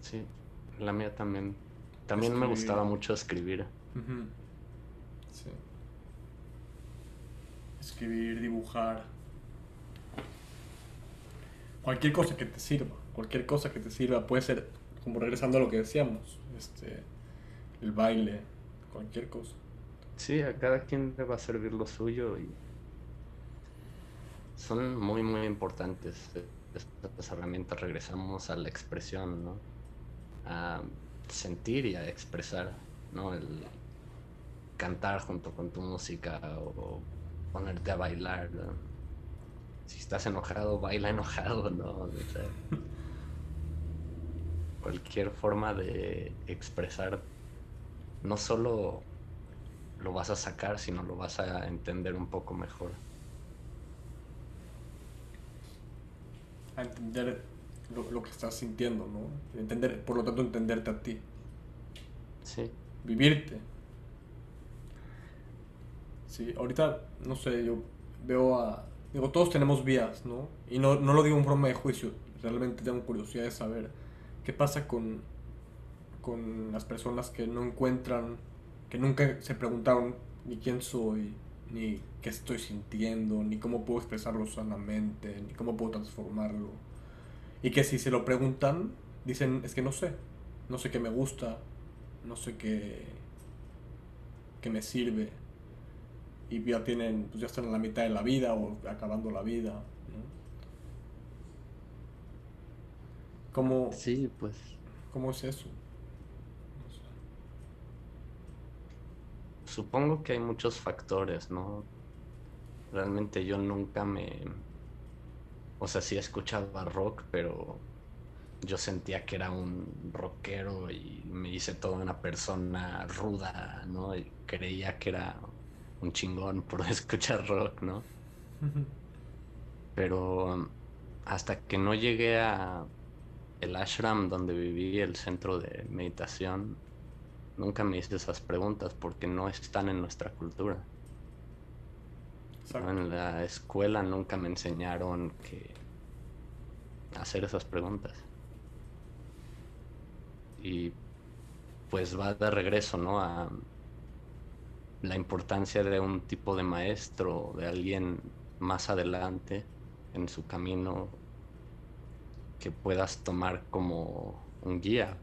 Sí, la mía también. También me gustaba mucho escribir. Sí. Escribir, dibujar. Cualquier cosa que te sirva. Cualquier cosa que te sirva. Puede ser, como regresando a lo que decíamos, este, el baile, cualquier cosa. Sí, a cada quien le va a servir lo suyo y son muy, muy importantes estas herramientas. Regresamos a la expresión, ¿no? A sentir y a expresar, ¿no? El cantar junto con tu música o ponerte a bailar. Si estás enojado, baila enojado, ¿no? O sea, cualquier forma de expresar no solo lo vas a sacar, sino lo vas a entender un poco mejor. A entender lo, lo que estás sintiendo, ¿no? Entender, por lo tanto, entenderte a ti. Sí, vivirte. Sí, ahorita, no sé, yo veo a... Digo, todos tenemos vías, ¿no? Y no, no lo digo en forma de juicio, realmente tengo curiosidad de saber qué pasa con, con las personas que no encuentran, que nunca se preguntaron ni quién soy, ni qué estoy sintiendo, ni cómo puedo expresarlo sanamente, ni cómo puedo transformarlo. Y que si se lo preguntan, dicen, es que no sé, no sé qué me gusta, no sé qué, qué me sirve. Y ya tienen, pues ya están en la mitad de la vida o acabando la vida. ¿no? ¿Cómo, sí, pues ¿Cómo es eso? No sé. supongo que hay muchos factores, ¿no? Realmente yo nunca me... O sea, sí escuchaba rock, pero yo sentía que era un rockero y me hice toda una persona ruda, ¿no? Y creía que era un chingón por escuchar rock, ¿no? Pero um, hasta que no llegué a el ashram donde viví, el centro de meditación, nunca me hice esas preguntas porque no están en nuestra cultura. En la escuela nunca me enseñaron que hacer esas preguntas. Y pues va de regreso, ¿no? A la importancia de un tipo de maestro, de alguien más adelante en su camino que puedas tomar como un guía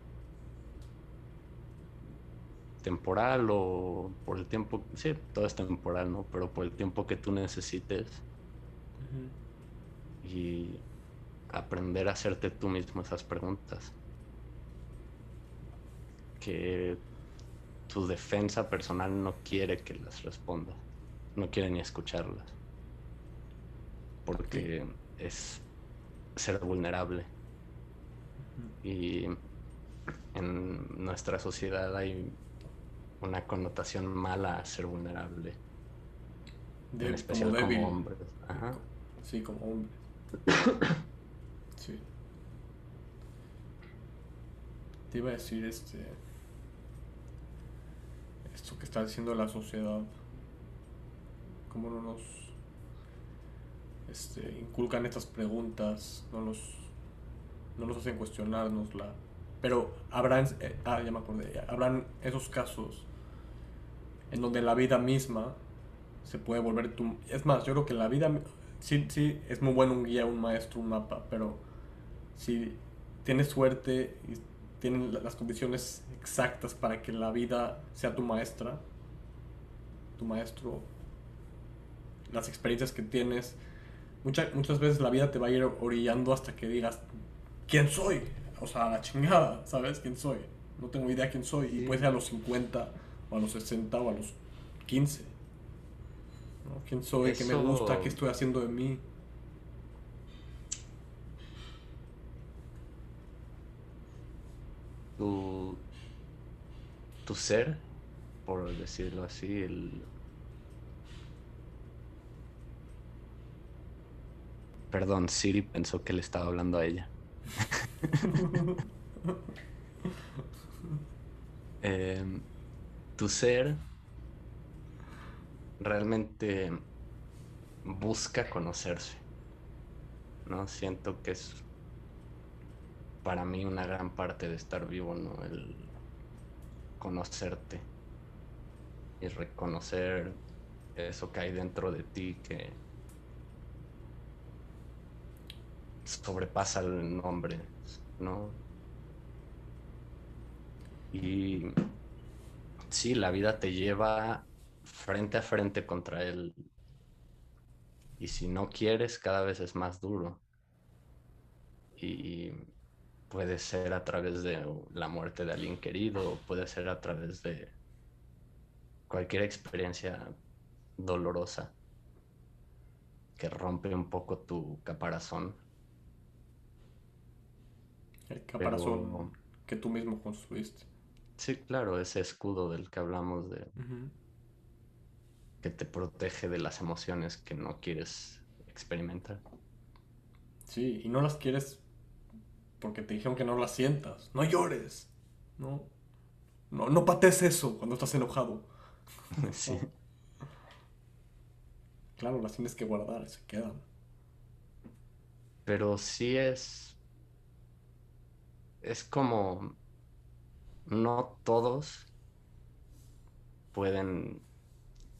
temporal o por el tiempo, sí, todo es temporal, ¿no? Pero por el tiempo que tú necesites y aprender a hacerte tú mismo esas preguntas. Que tu defensa personal no quiere que las respondas, no quiere ni escucharlas. Porque es ser vulnerable. Y en nuestra sociedad hay una connotación mala a ser vulnerable, De- en especial como hombres. Ajá. Sí, como hombre. Sí. Te iba a decir este. Esto que está diciendo la sociedad. Cómo no nos. Este, inculcan estas preguntas. No nos. No nos hacen cuestionárnosla. Pero habrán. eh, ah, ya me acordé. Habrán esos casos. En donde la vida misma. Se puede volver tu. Es más, yo creo que la vida. Sí, sí, es muy bueno un guía, un maestro, un mapa. Pero si tienes suerte y tienen la- las condiciones exactas para que la vida sea tu maestra, tu maestro, las experiencias que tienes, mucha- muchas veces la vida te va a ir orillando hasta que digas, ¿quién soy? O sea, la chingada, ¿sabes? ¿Quién soy? No tengo idea quién soy. Y puede ser a los 50, o a los 60, o a los 15. ¿no? ¿Quién soy? ¿Qué me Eso- gusta? ¿Qué estoy haciendo de mí? Tu, tu ser, por decirlo así, el... Perdón, Siri pensó que le estaba hablando a ella. Em, tu ser realmente busca conocerse. ¿no? Siento que es para mí una gran parte de estar vivo, ¿no? El conocerte y reconocer eso que hay dentro de ti que sobrepasa el nombre, ¿no? Y sí, la vida te lleva frente a frente contra él. Y si no quieres, cada vez es más duro. Y puede ser a través de la muerte de alguien querido, puede ser a través de cualquier experiencia dolorosa que rompe un poco tu caparazón. El caparazón que tú mismo construiste. Sí, claro, ese escudo del que hablamos de que te protege de las emociones que no quieres experimentar. Sí, y no las quieres porque te dijeron que no las sientas. No llores. No. No, no pates eso cuando estás enojado. Sí. Claro, las tienes que guardar, se quedan. Pero sí es. Es como. No todos pueden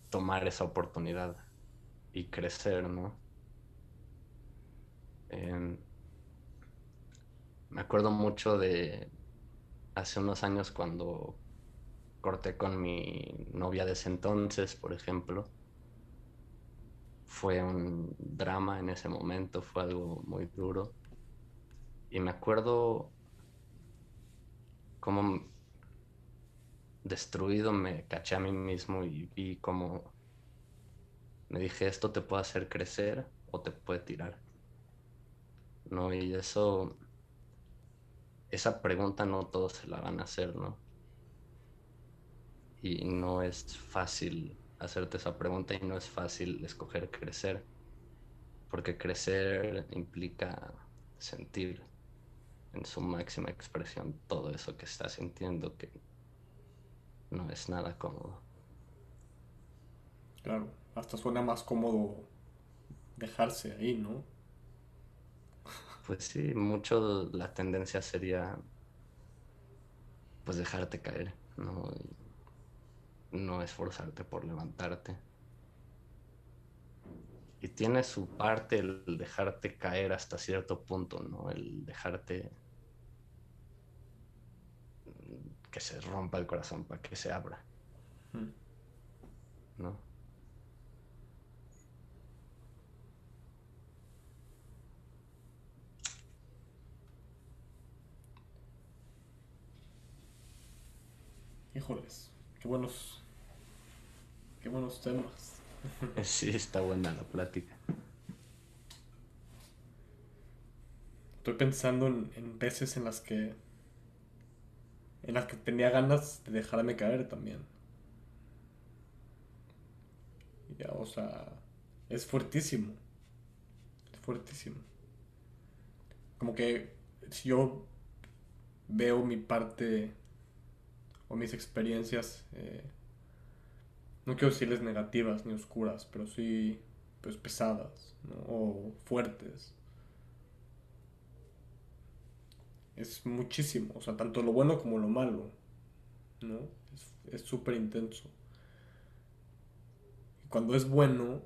tomar esa oportunidad y crecer, ¿no? Me acuerdo mucho de hace unos años cuando corté con mi novia de ese entonces, por ejemplo. Fue un drama en ese momento, fue algo muy duro. Y me acuerdo cómo destruido me caché a mí mismo y vi cómo me dije esto te puede hacer crecer o te puede tirar. ¿No? Y eso, esa pregunta no todos se la van a hacer, ¿no? Y no es fácil hacerte esa pregunta y no es fácil escoger crecer, porque crecer implica sentir en su máxima expresión todo eso que estás sintiendo, que no es nada cómodo. Claro, hasta suena más cómodo dejarse ahí, ¿no? Pues sí, mucho la tendencia sería pues dejarte caer, ¿no? no esforzarte por levantarte. Y tiene su parte el dejarte caer hasta cierto punto, ¿no? El dejarte que se rompa el corazón para que se abra. ¿No? Híjoles, qué buenos, qué buenos temas. Sí, está buena la plática. Estoy pensando en, en veces en las que en las que tenía ganas de dejarme caer también. Ya, o sea, es fuertísimo. Es fuertísimo. Como que si yo veo mi parte mis experiencias, eh, no quiero decirles negativas ni oscuras, pero sí pues pesadas o fuertes es muchísimo, o sea, tanto lo bueno como lo malo, ¿no? Es súper intenso. Y cuando es bueno,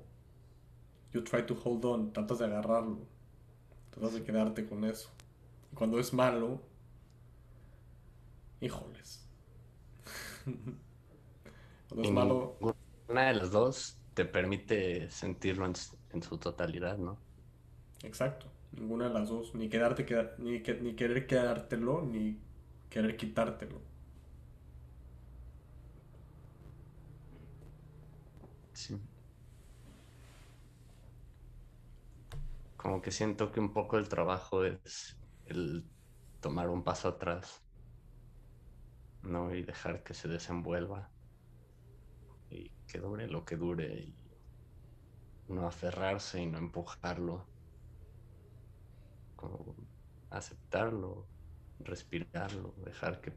you try to hold on, tratas de agarrarlo, tratas de quedarte con eso. Y cuando es malo, híjoles. es malo... Una de las dos te permite sentirlo en su totalidad, ¿no? Exacto. Ninguna de las dos. Ni quedarte, ni, ni querer quedártelo, ni querer quitártelo. Sí. Como que siento que un poco el trabajo es el tomar un paso atrás, ¿no? Y dejar que se desenvuelva y que dure lo que dure y no aferrarse y no empujarlo como aceptarlo respirarlo, dejar que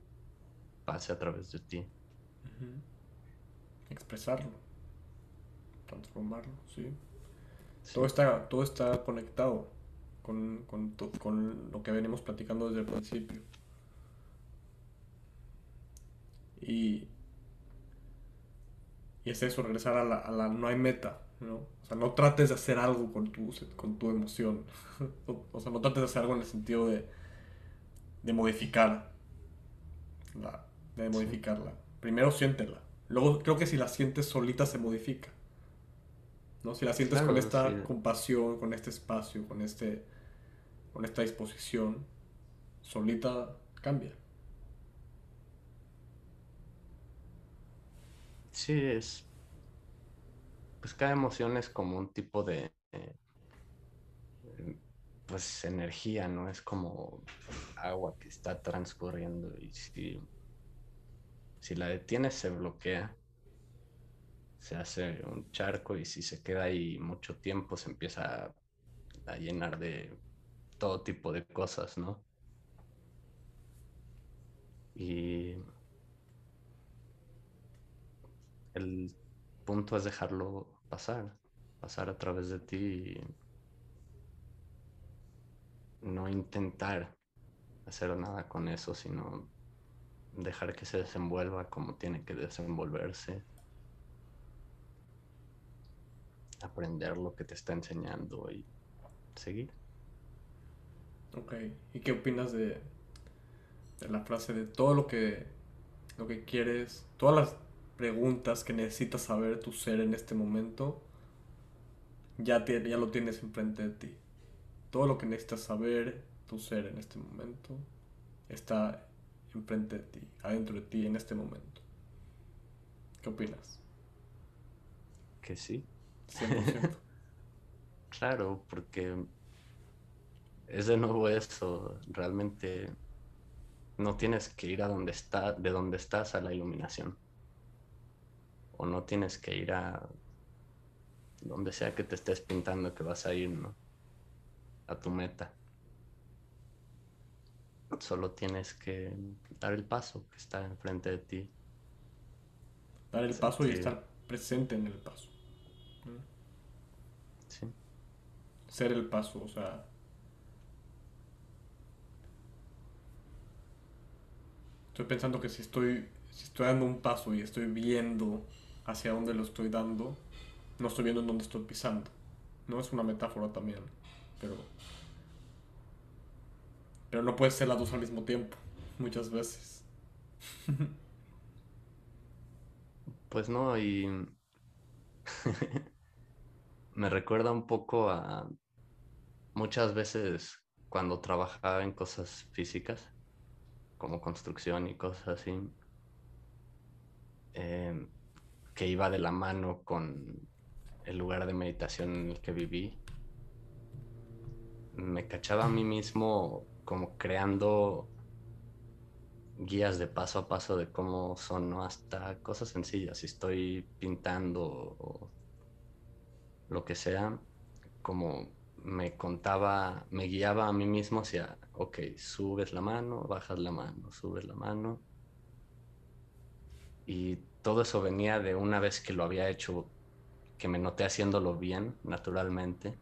pase a través de ti. Expresarlo, transformarlo, sí. Todo, está, todo está conectado con, con, con lo que venimos platicando desde el principio. Y, y es eso, regresar a la, a la, no hay meta, ¿no? O sea, no trates de hacer algo con tu, con tu emoción. o sea, no trates de hacer algo en el sentido de, de modificar la, de modificarla. Primero siéntela. Luego creo que si la sientes solita se modifica. ¿No? Si la sientes con esta compasión, con este espacio, con este con esta disposición, solita cambia. Sí, es. Pues cada emoción es como un tipo de. Eh, pues energía, ¿no? Es como agua que está transcurriendo y si, si la detienes se bloquea, se hace un charco y si se queda ahí mucho tiempo se empieza a llenar de todo tipo de cosas, ¿no? Y el punto es dejarlo pasar, pasar a través de ti y no intentar hacer nada con eso, sino dejar que se desenvuelva como tiene que desenvolverse. Aprender lo que te está enseñando y seguir. Ok, ¿y qué opinas de, de la frase de todo lo que, lo que quieres, todas las preguntas que necesitas saber tu ser en este momento, ya, ya lo tienes enfrente de ti? Todo lo que necesitas saber tu ser en este momento está enfrente de ti, adentro de ti en este momento. ¿Qué opinas? Que sí. 100%. claro, porque es de nuevo eso, realmente no tienes que ir a donde está, de donde estás a la iluminación. O no tienes que ir a donde sea que te estés pintando que vas a ir, ¿no? A tu meta. Solo tienes que dar el paso que está enfrente de ti. Dar el paso y estar presente en el paso. Sí. Ser el paso, o sea, Estoy pensando que si estoy, si estoy dando un paso y estoy viendo hacia dónde lo estoy dando, no estoy viendo en dónde estoy pisando. No es una metáfora también, pero pero no puede ser las dos al mismo tiempo, muchas veces. Pues no, y me recuerda un poco a muchas veces cuando trabajaba en cosas físicas como construcción y cosas así, em, que iba de la mano con el lugar de meditación en el que viví, me cachaba a mí mismo como creando guías de paso a paso de cómo son, ¿no? Hasta cosas sencillas. Si estoy pintando o lo que sea, como me contaba, me guiaba a mí mismo hacia, ok, subes la mano, bajas la mano, subes la mano. Y todo eso venía de una vez que lo había hecho, que me noté haciéndolo bien, naturalmente.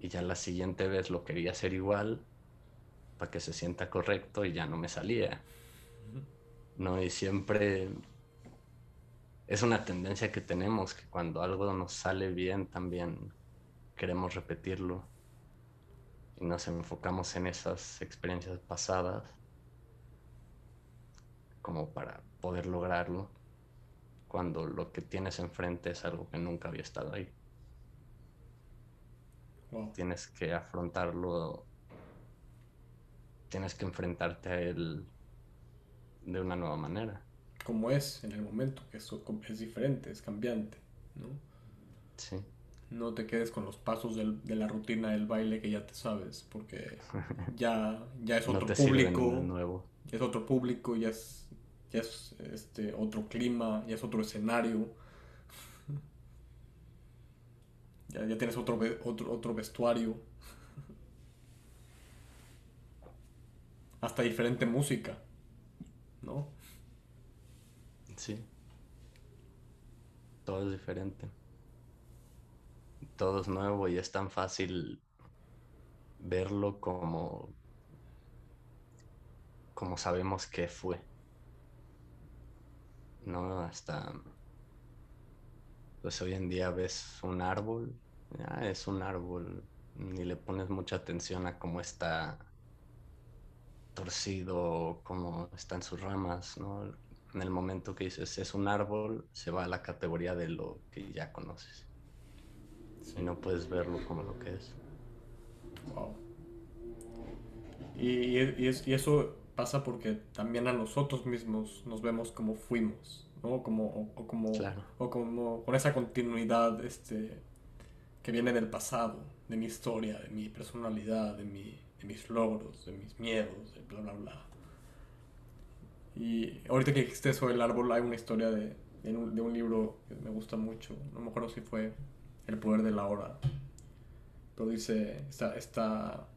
Y ya la siguiente vez lo quería hacer igual, para que se sienta correcto y ya no me salía. No, y siempre es una tendencia que tenemos, que cuando algo nos sale bien también queremos repetirlo y nos enfocamos en esas experiencias pasadas como para poder lograrlo cuando lo que tienes enfrente es algo que nunca había estado ahí. Tienes que afrontarlo, tienes que enfrentarte a él de una nueva manera. Como es en el momento, que eso es diferente, es cambiante, ¿no? Sí no te quedes con los pasos de la rutina del baile que ya te sabes, porque ya, ya es otro público. Nuevo. Es otro público, ya es, ya es este, otro clima, ya es otro escenario. ya, ya tienes otro, otro, otro vestuario. hasta diferente música, ¿no? Sí. Todo es diferente. Todo es nuevo y es tan fácil verlo como como sabemos que fue. ¿No? Hasta pues hoy en día ves un árbol, ya es un árbol, ni le pones mucha atención a cómo está torcido, cómo están sus ramas, ¿no? En el momento que dices es un árbol, se va a la categoría de lo que ya conoces. Y no puedes verlo como lo que es. Wow. Y, y, y eso pasa porque también a nosotros mismos nos vemos como fuimos. ¿no? Como, o, como, o como con esa continuidad este, que viene del pasado, de mi historia, de mi personalidad, de, mi, de mis logros, de mis miedos, de bla, bla, bla. Y ahorita que dijiste eso del árbol, hay una historia de, de, un, de un libro que me gusta mucho, no me acuerdo si fue El poder de la hora, pero dice, está, está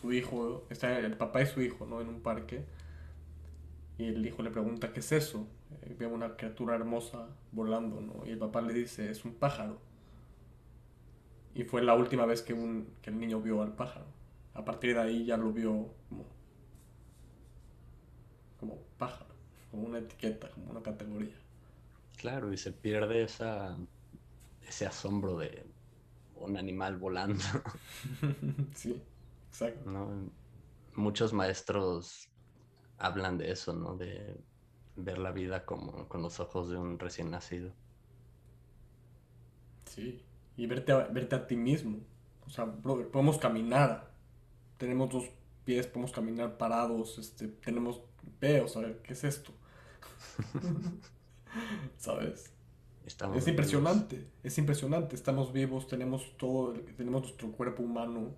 su hijo, está el papá y su hijo, ¿no? En un parque, y el hijo le pregunta, ¿qué es eso? Eh, ve una criatura hermosa volando, ¿no? Y el papá le dice, es un pájaro. Y fue la última vez que, un, que el niño vio al pájaro. A partir de ahí ya lo vio como, como pájaro, como una etiqueta, como una categoría. Claro, y se pierde esa, ese asombro de un animal volando. sí, exacto. Muchos maestros hablan de eso, ¿no? De ver la vida como con los ojos de un recién nacido. Sí, y verte a, verte a ti mismo. O sea, podemos caminar. Tenemos dos pies, podemos caminar parados, este, tenemos ve, o sea, ¿qué es esto? ¿Sabes? es impresionante, es impresionante. Estamos vivos, tenemos todo, tenemos nuestro cuerpo humano,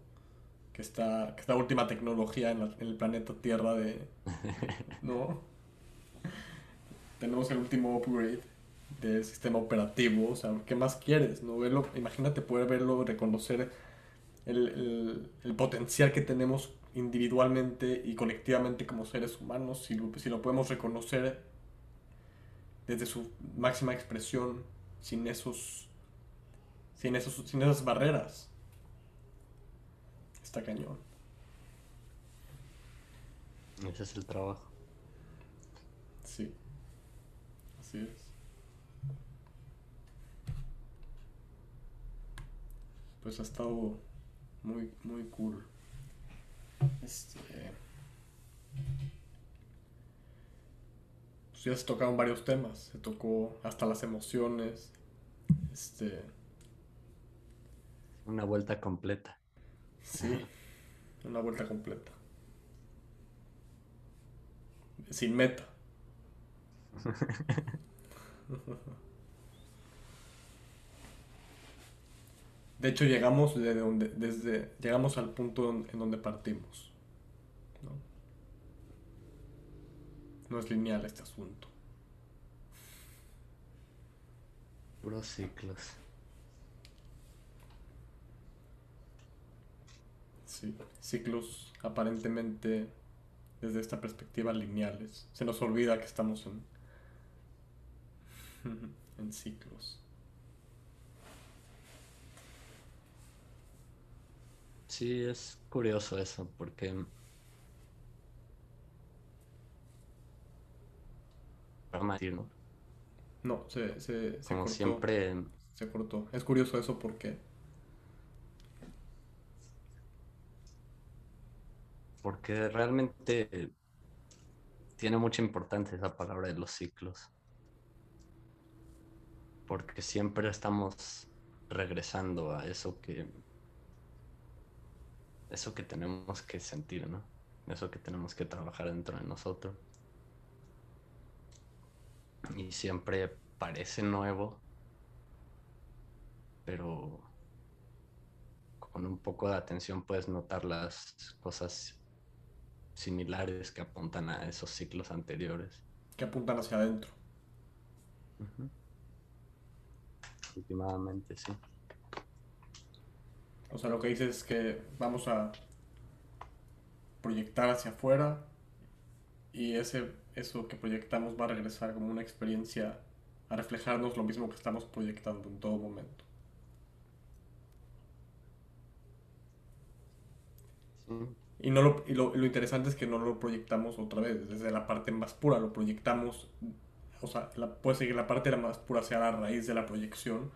que está, que es la última tecnología en, en el planeta Tierra de, ¿no? tenemos el último upgrade del sistema operativo, o sea, ¿qué más quieres? ¿No? Verlo, imagínate poder verlo, reconocer el, el, potencial que tenemos individualmente y colectivamente como seres humanos, si lo, si lo podemos reconocer desde su máxima expresión, sin esos, sin esos, sin esas barreras. Está cañón. Ese es el trabajo. Sí. Pues ha estado muy, muy cool. Este. Pues ya se tocaron varios temas. Se tocó hasta las emociones. Este. Una vuelta completa. Sí, una vuelta completa. Sin meta. De hecho, llegamos desde donde, desde, llegamos al punto en donde partimos. ¿no? no es lineal este asunto. Puros ciclos. Sí, ciclos aparentemente desde esta perspectiva lineales. Se nos olvida que estamos en en ciclos. Sí, es curioso eso, porque ¿no? No, se, se, se Como siempre. Se cortó. Es curioso eso porque. Porque realmente tiene mucha importancia esa palabra de los ciclos porque siempre estamos regresando a eso que eso que tenemos que sentir, ¿no? Eso que tenemos que trabajar dentro de nosotros. Y siempre parece nuevo, pero con un poco de atención puedes notar las cosas similares que apuntan a esos ciclos anteriores. Que apuntan hacia adentro últimamente, sí. O sea, lo que dices es que vamos a proyectar hacia afuera y ese, eso que proyectamos va a regresar como una experiencia a reflejarnos lo mismo que estamos proyectando en todo momento. Y, no lo, y lo, interesante es que no lo proyectamos otra vez, desde la parte más pura, lo proyectamos, o sea, puede ser que la parte más pura sea la raíz de la proyección,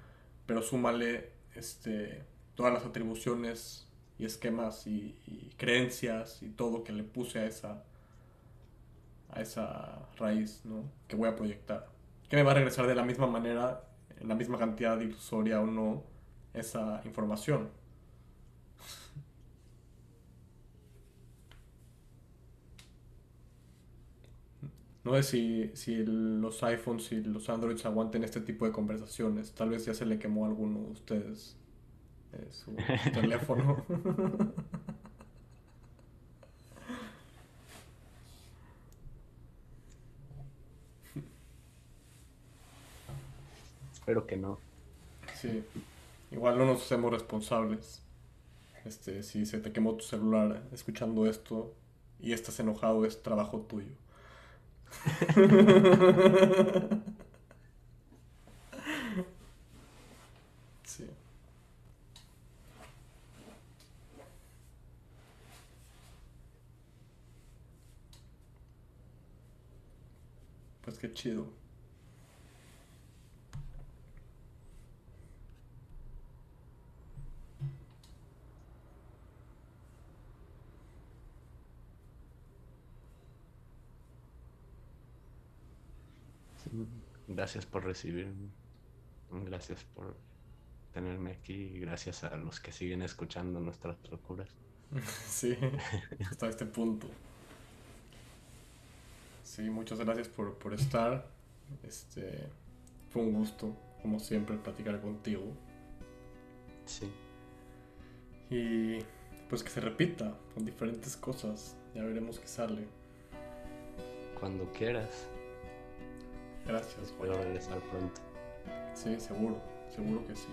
pero súmale este, todas las atribuciones y esquemas y, y, creencias y todo que le puse a esa, a esa raíz ¿no? que voy a proyectar. Que me va a regresar de la misma manera, en la misma cantidad ilusoria o no, esa información. No sé si, si los iPhones y los Androids aguanten este tipo de conversaciones. Tal vez ya se le quemó a alguno de ustedes eh, su teléfono. Espero que no. Sí. Igual no nos hacemos responsables. Este, si se te quemó tu celular escuchando esto y estás enojado, es trabajo tuyo. Sí. Pues qué chido. Gracias por recibirme. Gracias por tenerme aquí. Gracias a los que siguen escuchando nuestras locuras. Sí, hasta este punto. Sí, muchas gracias por, por estar. Este, fue un gusto, como siempre, platicar contigo. Sí. Y pues que se repita con diferentes cosas. Ya veremos qué sale. Cuando quieras. Gracias. Espero regresar pronto. Sí, seguro, seguro que sí.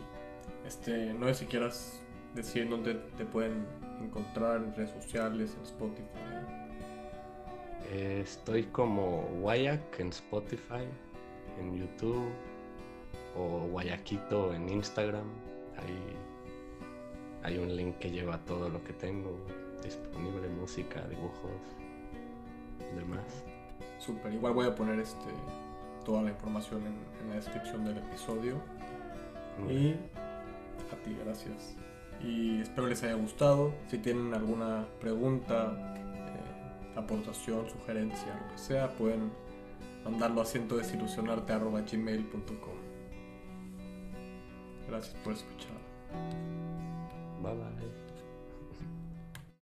Este, no sé si quieras decir dónde te pueden encontrar en redes sociales, en Spotify. Eh, estoy como Guayac en Spotify, en YouTube o Guayaquito en Instagram. Ahí hay un link que lleva todo lo que tengo disponible, música, dibujos, demás. Super, igual voy a poner este toda la información en, la descripción del episodio. Y a ti, gracias. Y espero les haya gustado. Si tienen alguna pregunta, eh, aportación, sugerencia, lo que sea, pueden mandarlo a cientodesilusionarte.gmail.com Gracias por escuchar. Bye bye.